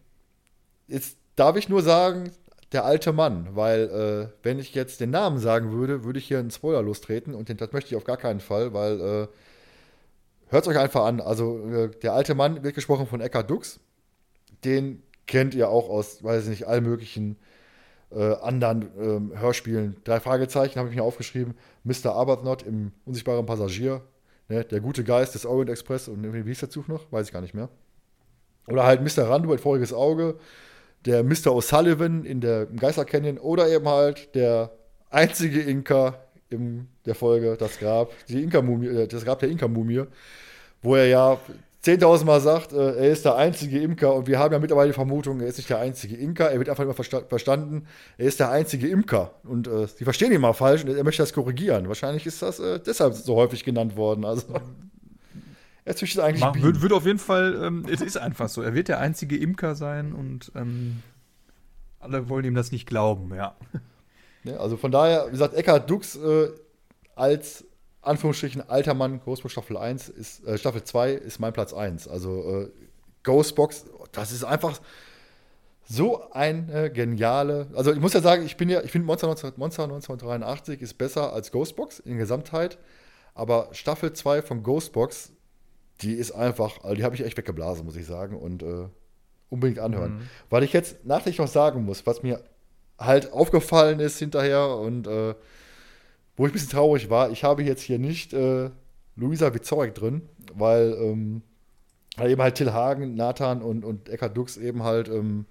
jetzt darf ich nur sagen, der alte Mann, weil äh, wenn ich jetzt den Namen sagen würde, würde ich hier einen Spoiler lostreten und den, das möchte ich auf gar keinen Fall, weil äh, hört es euch einfach an. Also äh, der alte Mann wird gesprochen von Eckhard Dux. Den kennt ihr auch aus, weiß ich nicht, allen möglichen äh, anderen ähm, Hörspielen. Drei Fragezeichen habe ich mir aufgeschrieben. Mr. Arbuthnot im Unsichtbaren Passagier. Ne? Der gute Geist des Orient Express. Und wie hieß der Zug noch? Weiß ich gar nicht mehr. Oder halt Mr. Randu, ein voriges Auge der Mr. O'Sullivan in der im Geister Canyon oder eben halt der einzige Inka in der Folge Das Grab, die Inka-Mumie, äh, das Grab der Inka-Mumie, wo er ja 10.000 Mal sagt, äh, er ist der einzige Imker und wir haben ja mittlerweile die Vermutung, er ist nicht der einzige Imker, er wird einfach immer versta verstanden, er ist der einzige Imker und äh, die verstehen ihn mal falsch und er möchte das korrigieren. Wahrscheinlich ist das äh, deshalb so häufig genannt worden. Also er züchtet eigentlich Mach, Bienen. Wird, auf jeden Fall, ähm, es ist einfach so. Er wird der einzige Imker sein und ähm, alle wollen ihm das nicht glauben, ja. Ja also von daher, wie gesagt, Eckhard Dux äh, als Anführungsstrichen alter Mann, Ghostbox Staffel 1 ist, äh, Staffel 2 ist mein Platz 1. Also äh, Ghostbox, das ist einfach so eine geniale. Also ich muss ja sagen, ich bin ja, ich finde Monster, Monster 1983 ist besser als Ghostbox in Gesamtheit. Aber Staffel 2 von Ghostbox die ist einfach, also die habe ich echt weggeblasen, muss ich sagen. Und äh, unbedingt anhören. Mhm. Weil ich jetzt nachträglich noch sagen muss, was mir halt aufgefallen ist hinterher und äh, wo ich ein bisschen traurig war, ich habe jetzt hier nicht äh, Luisa Witzorek drin, weil ähm, eben halt Till Hagen, Nathan und, und Eckhard Dux eben halt ähm,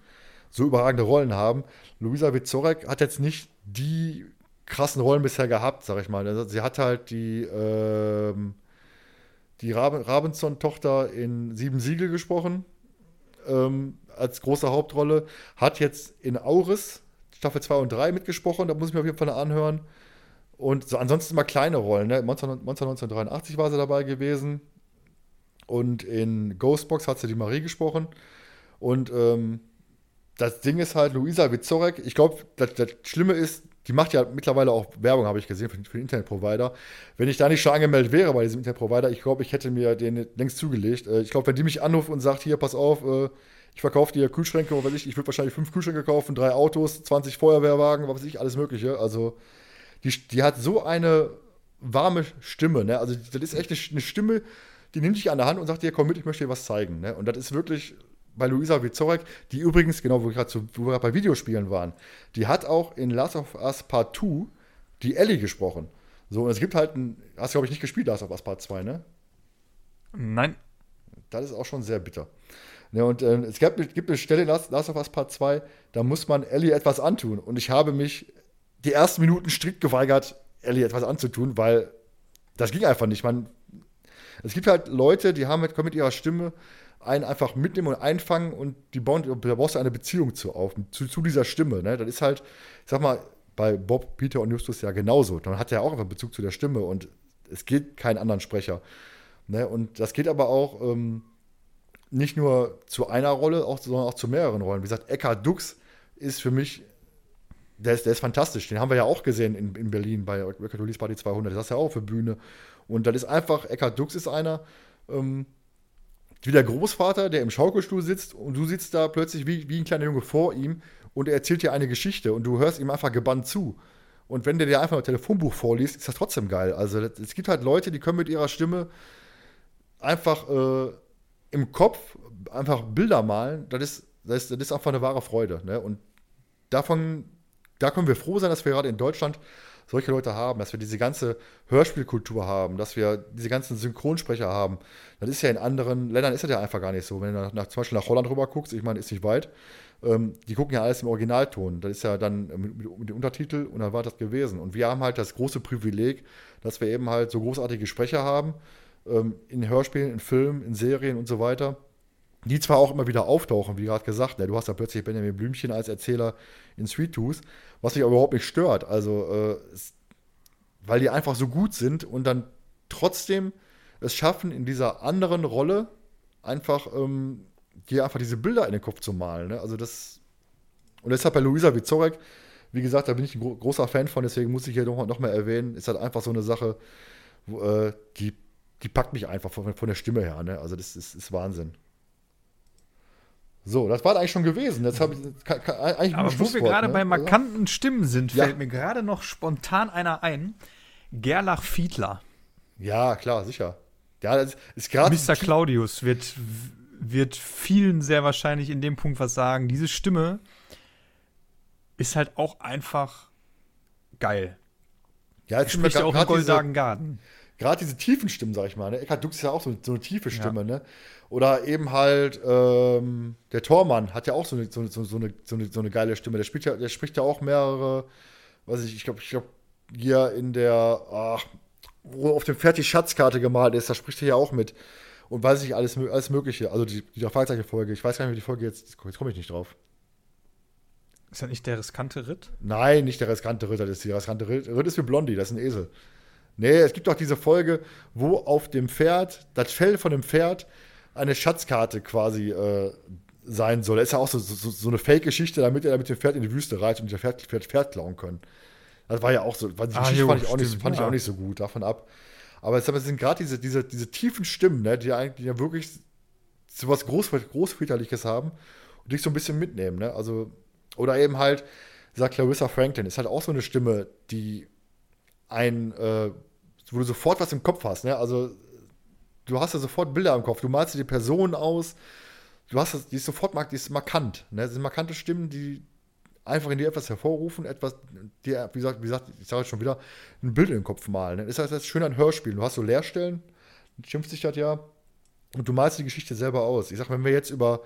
so überragende Rollen haben. Luisa Witzorek hat jetzt nicht die krassen Rollen bisher gehabt, sag ich mal. Also sie hat halt die ähm, die Rab Rabenson-Tochter in Sieben Siegel gesprochen, ähm, als große Hauptrolle. Hat jetzt in Auris Staffel 2 und 3 mitgesprochen, da muss ich mir auf jeden Fall anhören. Und so, ansonsten mal kleine Rollen. Ne? Monster, Monster 1983 war sie dabei gewesen. Und in Ghostbox hat sie die Marie gesprochen. Und ähm, das Ding ist halt, Luisa Witzorek, ich glaube, das, das Schlimme ist, die macht ja mittlerweile auch Werbung, habe ich gesehen, für, für den Internetprovider. Wenn ich da nicht schon angemeldet wäre bei diesem Internetprovider, ich glaube, ich hätte mir den längst zugelegt. Äh, ich glaube, wenn die mich anruft und sagt, hier, pass auf, äh, ich verkaufe dir Kühlschränke, oder ich, ich würde wahrscheinlich fünf Kühlschränke kaufen, drei Autos, 20 Feuerwehrwagen, was weiß ich, alles Mögliche. Also, die, die hat so eine warme Stimme, ne? Also, das ist echt eine Stimme, die nimmt dich an der Hand und sagt dir, komm mit, ich möchte dir was zeigen, ne? Und das ist wirklich bei Luisa Vizorek, die übrigens, genau, wo wir gerade bei Videospielen waren, die hat auch in Last of Us Part 2 die Ellie gesprochen. So, und es gibt halt ein, hast du, glaube ich, nicht gespielt, Last of Us Part 2, ne? Nein. Das ist auch schon sehr bitter. Ja, und äh, es gibt, gibt eine Stelle in Last, Last of Us Part 2, da muss man Ellie etwas antun. Und ich habe mich die ersten Minuten strikt geweigert, Ellie etwas anzutun, weil das ging einfach nicht. Man, es gibt halt Leute, die haben mit, mit ihrer Stimme einen einfach mitnehmen und einfangen und die bauen, da brauchst du eine Beziehung zu auf, zu, zu dieser Stimme. Ne? Das ist halt, ich sag mal, bei Bob, Peter und Justus ja genauso. Dann hat er auch einfach Bezug zu der Stimme und es geht keinen anderen Sprecher. Ne? Und das geht aber auch ähm, nicht nur zu einer Rolle, auch, sondern auch zu mehreren Rollen. Wie gesagt, Eckhard Dux ist für mich, der ist, der ist fantastisch. Den haben wir ja auch gesehen in, in Berlin bei Record Release Party 200. Das ist ja auch für Bühne. Und das ist einfach, Eckhard Dux ist einer, ähm, wie der Großvater, der im Schaukelstuhl sitzt und du sitzt da plötzlich wie, wie ein kleiner Junge vor ihm und er erzählt dir eine Geschichte und du hörst ihm einfach gebannt zu. Und wenn der dir einfach ein Telefonbuch vorliest, ist das trotzdem geil. Also es gibt halt Leute, die können mit ihrer Stimme einfach äh, im Kopf einfach Bilder malen. Das ist, das ist, das ist einfach eine wahre Freude. Ne? Und davon, da können wir froh sein, dass wir gerade in Deutschland solche Leute haben, dass wir diese ganze Hörspielkultur haben, dass wir diese ganzen Synchronsprecher haben. Das ist ja in anderen Ländern ist das ja einfach gar nicht so. Wenn du nach, nach zum Beispiel nach Holland rüber guckst, ich meine, ist nicht weit, ähm, die gucken ja alles im Originalton. Das ist ja dann mit, mit, mit dem Untertitel und dann war das gewesen. Und wir haben halt das große Privileg, dass wir eben halt so großartige Sprecher haben, ähm, in Hörspielen, in Filmen, in Serien und so weiter die zwar auch immer wieder auftauchen, wie gerade gesagt, ne? du hast ja plötzlich Benjamin Blümchen als Erzähler in Sweet Tooth, was mich aber überhaupt nicht stört. Also, äh, weil die einfach so gut sind und dann trotzdem es schaffen, in dieser anderen Rolle einfach ähm, dir einfach diese Bilder in den Kopf zu malen. Ne? Also das und deshalb bei Luisa Vizorek, wie gesagt, da bin ich ein gro großer Fan von, deswegen muss ich hier noch, noch erwähnen, ist halt einfach so eine Sache, wo, äh, die, die packt mich einfach von, von der Stimme her. Ne? Also das ist, ist Wahnsinn. So, das war eigentlich schon gewesen. Jetzt habe ich kann, kann, eigentlich Aber wo wir gerade ne? bei markanten Stimmen sind, ja. fällt mir gerade noch spontan einer ein. Gerlach Fiedler. Ja, klar, sicher. Ja, das ist gerade. Mr. Claudius wird, wird vielen sehr wahrscheinlich in dem Punkt was sagen. Diese Stimme ist halt auch einfach geil. Ja, jetzt spricht ja auch im Goldagen Garten. Gerade diese tiefen Stimmen, sag ich mal. Ne? Eckhard Dux ist ja auch so, so eine tiefe Stimme, ja. ne? Oder eben halt ähm, der Tormann hat ja auch so eine, so, so, so, eine, so, eine, so eine geile Stimme. Der, spielt ja, der spricht ja auch mehrere, weiß ich, ich glaube, ich glaube, hier in der, ach, wo auf dem Pferd die Schatzkarte gemalt ist, da spricht er ja auch mit. Und weiß ich, alles, alles Mögliche. Also die, die Fragezeichen-Folge, ich weiß gar nicht, wie die Folge jetzt, jetzt komme ich nicht drauf. Ist das nicht der riskante Ritt? Nein, nicht der riskante Ritt, das ist die riskante Ritt. Ritt ist wie Blondie, das ist ein Esel. Nee, es gibt doch diese Folge, wo auf dem Pferd, das Fell von dem Pferd eine Schatzkarte quasi äh, sein soll. Das ist ja auch so, so, so eine Fake-Geschichte, damit er mit dem Pferd in die Wüste reitet und das Pferd, Pferd, Pferd klauen können. Das war ja auch so, die ah, Geschichte jo, fand, ich auch, nicht, fand ja. ich auch nicht so gut, davon ab. Aber es sind gerade diese, diese, diese tiefen Stimmen, ne, die, eigentlich, die ja wirklich so was Groß, Großväterliches haben und dich so ein bisschen mitnehmen. Ne? Also, oder eben halt, sagt Clarissa Franklin, ist halt auch so eine Stimme, die ein, äh, wo du sofort was im Kopf hast. Ne? Also du hast ja sofort Bilder im Kopf. Du malst dir die Person aus. Du hast das, die ist sofort die ist markant. Ne? Das sind markante Stimmen, die einfach in dir etwas hervorrufen, etwas, dir, wie gesagt, wie gesagt ich sage es schon wieder, ein Bild im Kopf malen. Das heißt, das ist schön ein Hörspiel. Du hast so Leerstellen, schimpft sich das ja, und du malst die Geschichte selber aus. Ich sage, wenn wir jetzt über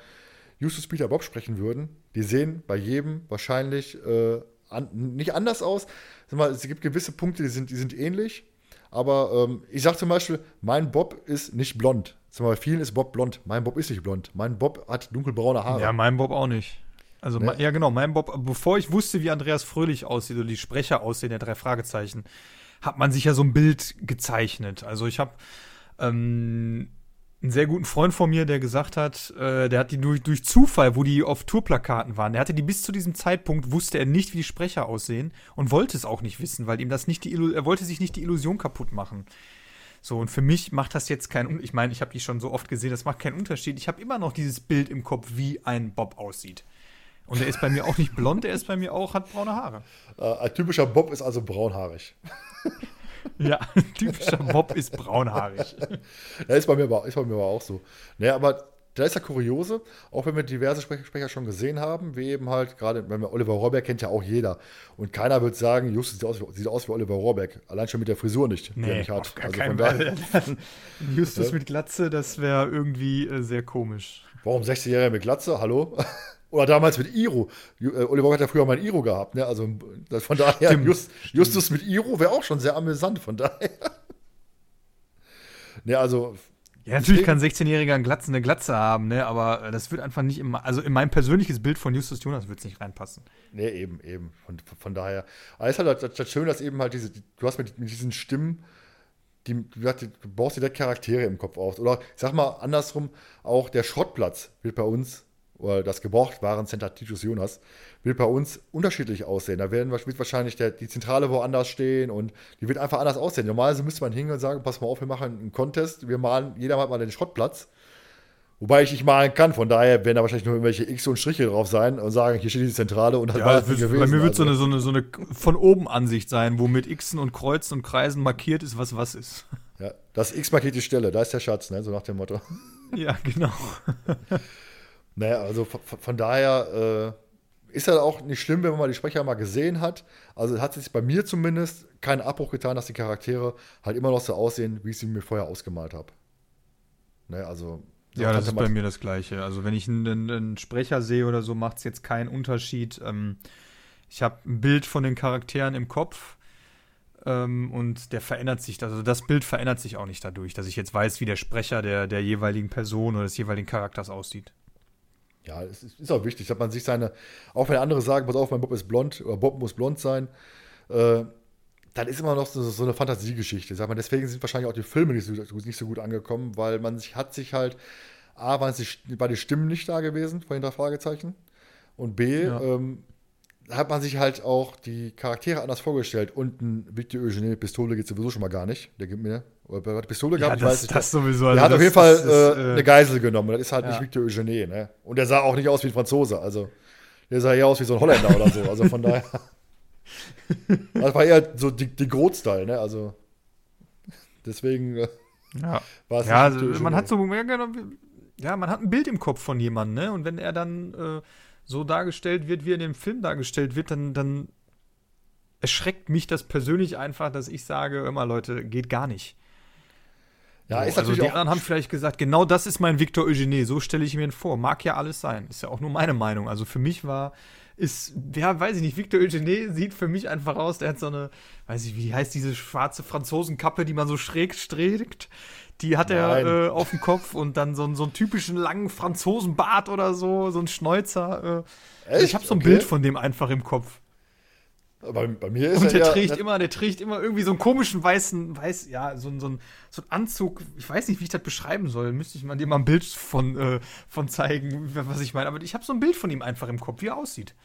Justus Peter Bob sprechen würden, die sehen bei jedem wahrscheinlich äh, an, nicht anders aus. Mal, es gibt gewisse Punkte, die sind, die sind ähnlich, aber ähm, ich sage zum Beispiel, mein Bob ist nicht blond. Zum Beispiel vielen ist Bob blond. Mein Bob ist nicht blond. Mein Bob hat dunkelbraune Haare. Ja, mein Bob auch nicht. Also, ne? ja, genau, mein Bob, bevor ich wusste, wie Andreas Fröhlich aussieht oder die Sprecher aussehen, der drei Fragezeichen, hat man sich ja so ein Bild gezeichnet. Also, ich habe ähm, einen sehr guten Freund von mir, der gesagt hat, äh, der hat die durch, durch Zufall, wo die auf Tourplakaten waren, der hatte die bis zu diesem Zeitpunkt, wusste er nicht, wie die Sprecher aussehen und wollte es auch nicht wissen, weil ihm das nicht die, er wollte sich nicht die Illusion kaputt machen. So, und für mich macht das jetzt keinen, ich meine, ich habe die schon so oft gesehen, das macht keinen Unterschied. Ich habe immer noch dieses Bild im Kopf, wie ein Bob aussieht. Und er ist bei mir auch nicht blond, er ist bei mir auch, hat braune Haare. Äh, ein typischer Bob ist also braunhaarig. Ja, typischer Bob ist braunhaarig. Ja, ist bei mir aber, ist bei mir aber auch so. Naja, aber da ist ja kuriose, auch wenn wir diverse Sprecher schon gesehen haben, wie eben halt gerade, wenn wir Oliver Rohrbeck kennt ja auch jeder. Und keiner wird sagen, Justus sieht aus, sieht aus wie Oliver Rohrbeck. Allein schon mit der Frisur nicht, nee, die er nicht hat. Also von daher, Justus mit Glatze, das wäre irgendwie äh, sehr komisch. Warum 60-Jähriger mit Glatze? Hallo? Oder damals mit Iro. Äh, Oliver hat ja früher mal ein Iro gehabt. Ne? Also von daher, Just, Justus mit Iro wäre auch schon sehr amüsant. Von daher. ne, also. Ja, natürlich kann ein 16-Jähriger eine Glatze, eine Glatze haben, ne? aber das wird einfach nicht im, also in mein persönliches Bild von Justus Jonas wird es nicht reinpassen. Ne, eben, eben. Von, von daher. Aber es ist halt das, das schön, dass eben halt diese, du hast mit, mit diesen Stimmen, die, du baust dir da Charaktere im Kopf auf. Oder ich sag mal andersrum, auch der Schrottplatz wird bei uns oder das Gebrauchtwarencenter Titus Jonas, wird bei uns unterschiedlich aussehen. Da werden, wird wahrscheinlich der, die Zentrale woanders stehen und die wird einfach anders aussehen. Normalerweise müsste man hingehen und sagen, pass mal auf, wir machen einen Contest, wir malen, jeder malt mal den Schrottplatz Wobei ich nicht malen kann, von daher werden da wahrscheinlich nur irgendwelche X und Striche drauf sein und sagen, hier steht die Zentrale und das Ja, war das gewesen. bei mir wird so, Also, eine, so, eine, so eine von oben Ansicht sein, wo mit Xen und Kreuzen und Kreisen markiert ist, was was ist. ja, das X markiert die Stelle, da ist der Schatz, ne? so nach dem Motto. Ja, genau. Naja, also von, von daher äh, ist das auch nicht schlimm, wenn man mal die Sprecher mal gesehen hat. Also hat sich bei mir zumindest keinen Abbruch getan, dass die Charaktere halt immer noch so aussehen, wie ich sie mir vorher ausgemalt habe. Ne, also so Ja, das ist bei mir das Gleiche. Also wenn ich einen, einen, einen Sprecher sehe oder so, macht es jetzt keinen Unterschied. Ähm, ich habe ein Bild von den Charakteren im Kopf ähm, und der verändert sich. Also das Bild verändert sich auch nicht dadurch, dass ich jetzt weiß, wie der Sprecher der, der jeweiligen Person oder des jeweiligen Charakters aussieht. Ja, es ist, ist auch wichtig, dass man sich seine, auch wenn andere sagen, pass auf, mein Bob ist blond oder Bob muss blond sein, äh, dann ist immer noch so, so eine Fantasiegeschichte. Sag mal, deswegen sind wahrscheinlich auch die Filme nicht so, nicht so gut angekommen, weil man sich hat sich halt, A, waren die, bei den Stimmen nicht da gewesen von den drei Fragezeichen und B, Ja. ähm, hat man sich halt auch die Charaktere anders vorgestellt und ein Victor Eugene Pistole geht sowieso schon mal gar nicht. Der gibt mir, oder hat Pistole gehabt, ich weiß nicht. das sowieso. Der also hat auf das- jeden Fall das ist, äh, eine Geisel genommen. Das ist halt ja. nicht Victor Eugene, ne? Und der sah auch nicht aus wie ein Franzose. Also, der sah eher aus wie so ein Holländer oder so. Also von daher. Das war eher so die, die Grot-Style, ne? Also. Deswegen äh, ja. war es Ja, nicht also man hat so, ja, genau, ja, man hat ein Bild im Kopf von jemandem, ne? Und wenn er dann äh, so dargestellt wird, wie er in dem Film dargestellt wird, dann, dann erschreckt mich das persönlich einfach, dass ich sage, immer Leute, geht gar nicht. Ja, ist also die anderen haben vielleicht gesagt, genau das ist mein Victor Eugene, so stelle ich mir ihn vor. Mag ja alles sein, ist ja auch nur meine Meinung. Also für mich war, ist, ja, weiß ich nicht, Victor Eugene sieht für mich einfach aus, der hat so eine, weiß ich, wie heißt diese schwarze Franzosenkappe, die man so schräg trägt. Die hat er Nein. äh, auf dem Kopf und dann so, einen- so einen typischen langen Franzosenbart oder so, so ein Schnäuzer. Äh. Ich habe so ein Okay. Bild von dem einfach im Kopf. Bei, bei mir ist Und er der eher- trägt immer, der trägt immer irgendwie so einen komischen weißen, weiß, ja, so, so, ein, so ein Anzug. Ich weiß nicht, wie ich das beschreiben soll. Müsste ich mal dir mal ein Bild von, äh, von zeigen, was ich meine. Aber ich habe so ein Bild von ihm einfach im Kopf, wie er aussieht.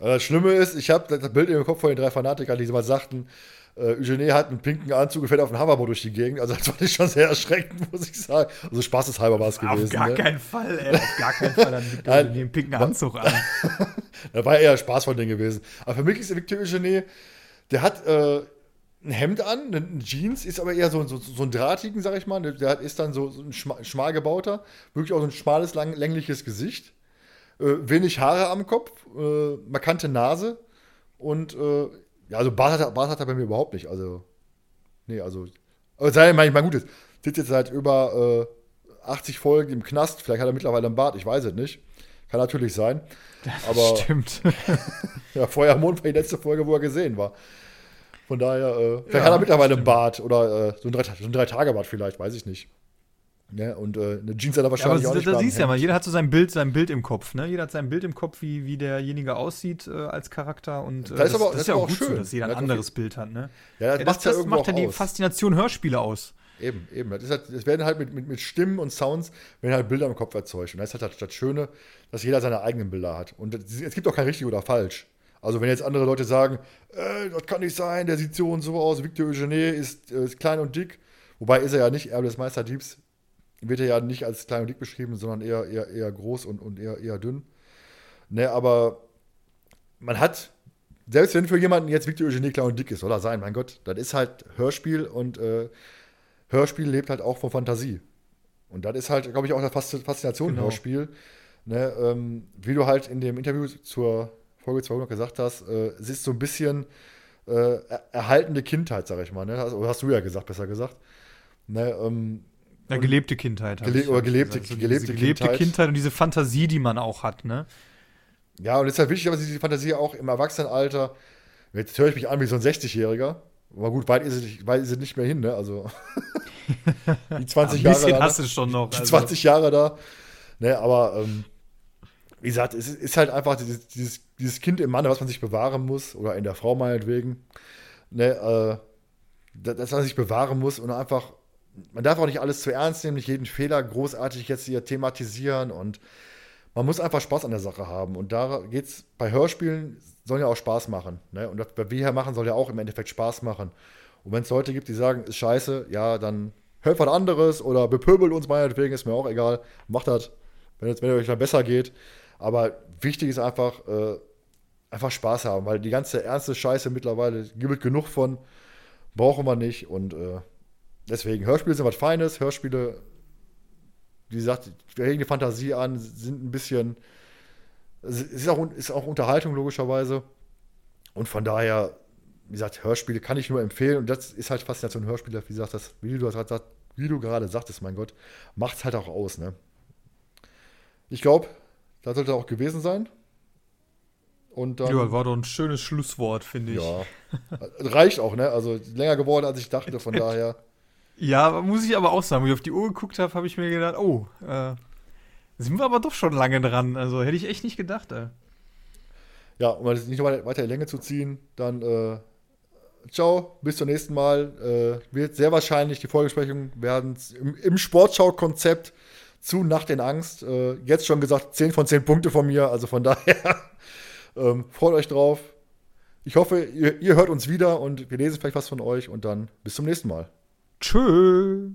Das Schlimme ist, ich habe das Bild im Kopf von den drei Fanatikern, die mal sagten, äh, Eugene hat einen pinken Anzug und fährt auf ein Hoverboard durch die Gegend. Also das fand ich schon sehr erschreckend, muss ich sagen. Also spaßeshalber war es gewesen. auf gar ne? keinen Fall, ey. Auf gar keinen Fall. Dann Nein. Eugene einen pinken Anzug an. Da war eher Spaß von denen gewesen. Aber für mich ist der Victor Eugene, der hat äh, ein Hemd an, ein Jeans, ist aber eher so, so, so ein drahtigen, sag ich mal. Der hat, ist dann so, so ein schma schmal gebauter, wirklich auch so ein schmales, lang, längliches Gesicht. Äh, wenig Haare am Kopf, äh, markante Nase und äh, ja, also Bart hat, er- Bart hat er bei mir überhaupt nicht. Also, nee, also, aber sei mal, mal gut, ist, sitzt jetzt seit über äh, 80 Folgen im Knast, vielleicht hat er mittlerweile einen Bart, ich weiß es nicht. Kann natürlich sein. Aber Stimmt. ja, Feuermond war die letzte Folge, wo er gesehen war. Von daher, äh, vielleicht Ja, hat er mittlerweile einen. Bart oder äh, so ein drei, so ein drei Tage Bart vielleicht, weiß ich nicht. Ja, und äh, eine Jeans hat er Ja, aber wahrscheinlich auch nicht. da siehst du ja mal, jeder hat so sein Bild, sein Bild im Kopf, ne? Jeder hat sein Bild im Kopf, wie, wie derjenige aussieht äh, als Charakter und äh, Das ist aber- das ist ja auch auch gut so, schön. dass jeder ein anderes Bild hat, ne? Ja, das, Ja, das macht's ja das macht ja die aus. Faszination Hörspiele aus. Eben, eben. Das, ist halt, das werden halt mit, mit, mit Stimmen und Sounds werden halt Bilder im Kopf erzeugt. Und das ist halt das, Schöne, dass jeder seine eigenen Bilder hat. Und es gibt auch kein richtig oder falsch. Also wenn jetzt andere Leute sagen, äh, das kann nicht sein, der sieht so und so aus, Victor Eugene ist, äh, ist klein und dick. Wobei ist er ja nicht, Erbe des Meisterdiebs wird er ja nicht als klein und dick beschrieben, sondern eher, eher, eher groß und, und eher, eher dünn. Ne, aber man hat, selbst wenn für jemanden jetzt Victor Eugene klein und dick ist, soll er sein, mein Gott, das ist halt Hörspiel und äh, Hörspiel lebt halt auch von Fantasie. Und das ist halt, glaube ich, auch eine Fas- Faszination Genau. Hörspiel. Ne, ähm, wie du halt in dem Interview zur Folge 200 gesagt hast, äh, es ist so ein bisschen äh, er- erhaltende Kindheit, sag ich mal. Ne? Also, hast du ja gesagt, besser gesagt. Ne, ähm, Ja, gelebte Kindheit. Gele- oder gelebte- gesagt. gelebte gelebte Kindheit. Kindheit. und diese Fantasie, die man auch hat, ne? Ja, und es ist halt wichtig, aber diese Fantasie auch im Erwachsenenalter. Jetzt höre ich mich an wie so ein 60-Jähriger. Aber gut, weit ist es nicht, weit ist es nicht mehr hin, ne? Also die 20 Ein Jahre. bisschen da, hast du schon noch. die also- 20 Jahre da. Ne, aber ähm, wie gesagt, es ist, halt einfach dieses, dieses, dieses Kind im Manne, was man sich bewahren muss, oder in der Frau meinetwegen. Ne, äh, das, das man sich bewahren muss und einfach, man darf auch nicht alles zu ernst nehmen, nicht jeden Fehler großartig jetzt hier thematisieren und man muss einfach Spaß an der Sache haben. Und da geht's bei Hörspielen, sollen ja auch Spaß machen. Ne? Und das, was wir machen, soll ja auch im Endeffekt Spaß machen. Und wenn es Leute gibt, die sagen, ist scheiße, ja, dann hört was anderes oder bepöbelt uns meinetwegen, ist mir auch egal. Macht das, wenn es es euch dann besser geht. Aber wichtig ist einfach, äh, einfach Spaß haben, weil die ganze ernste Scheiße mittlerweile gibt es genug von, brauchen wir nicht. Und äh, deswegen, Hörspiele sind was Feines, Hörspiele, wie gesagt, regen die Fantasie an, sind ein bisschen, es ist auch, ist auch Unterhaltung logischerweise. Und von daher, wie gesagt, Hörspiele kann ich nur empfehlen. Und das ist halt Faszination Hörspiele, wie gesagt, das, wie du, das, wie du gerade sagtest, mein Gott, macht es halt auch aus. Ne? Ich glaube, das sollte auch gewesen sein. Und dann, ja, war doch ein schönes Schlusswort, finde ich. Ja, reicht auch, ne? Also länger geworden, als ich dachte, von daher. Ja, muss ich aber auch sagen, wo ich auf die Uhr geguckt habe, habe ich mir gedacht, oh, äh, sind wir aber doch schon lange dran. Also hätte ich echt nicht gedacht, ey. Ja, um nicht weiter in Länge zu ziehen, dann äh, ciao, bis zum nächsten Mal. Äh, wird sehr wahrscheinlich die Folgesprechungen werden im, im Sportschau-Konzept zu Nacht in Angst. Äh, jetzt schon gesagt, 10 von 10 Punkte von mir, also von daher ähm, freut euch drauf. Ich hoffe, ihr, ihr hört uns wieder und wir lesen vielleicht was von euch und dann bis zum nächsten Mal. Tschö.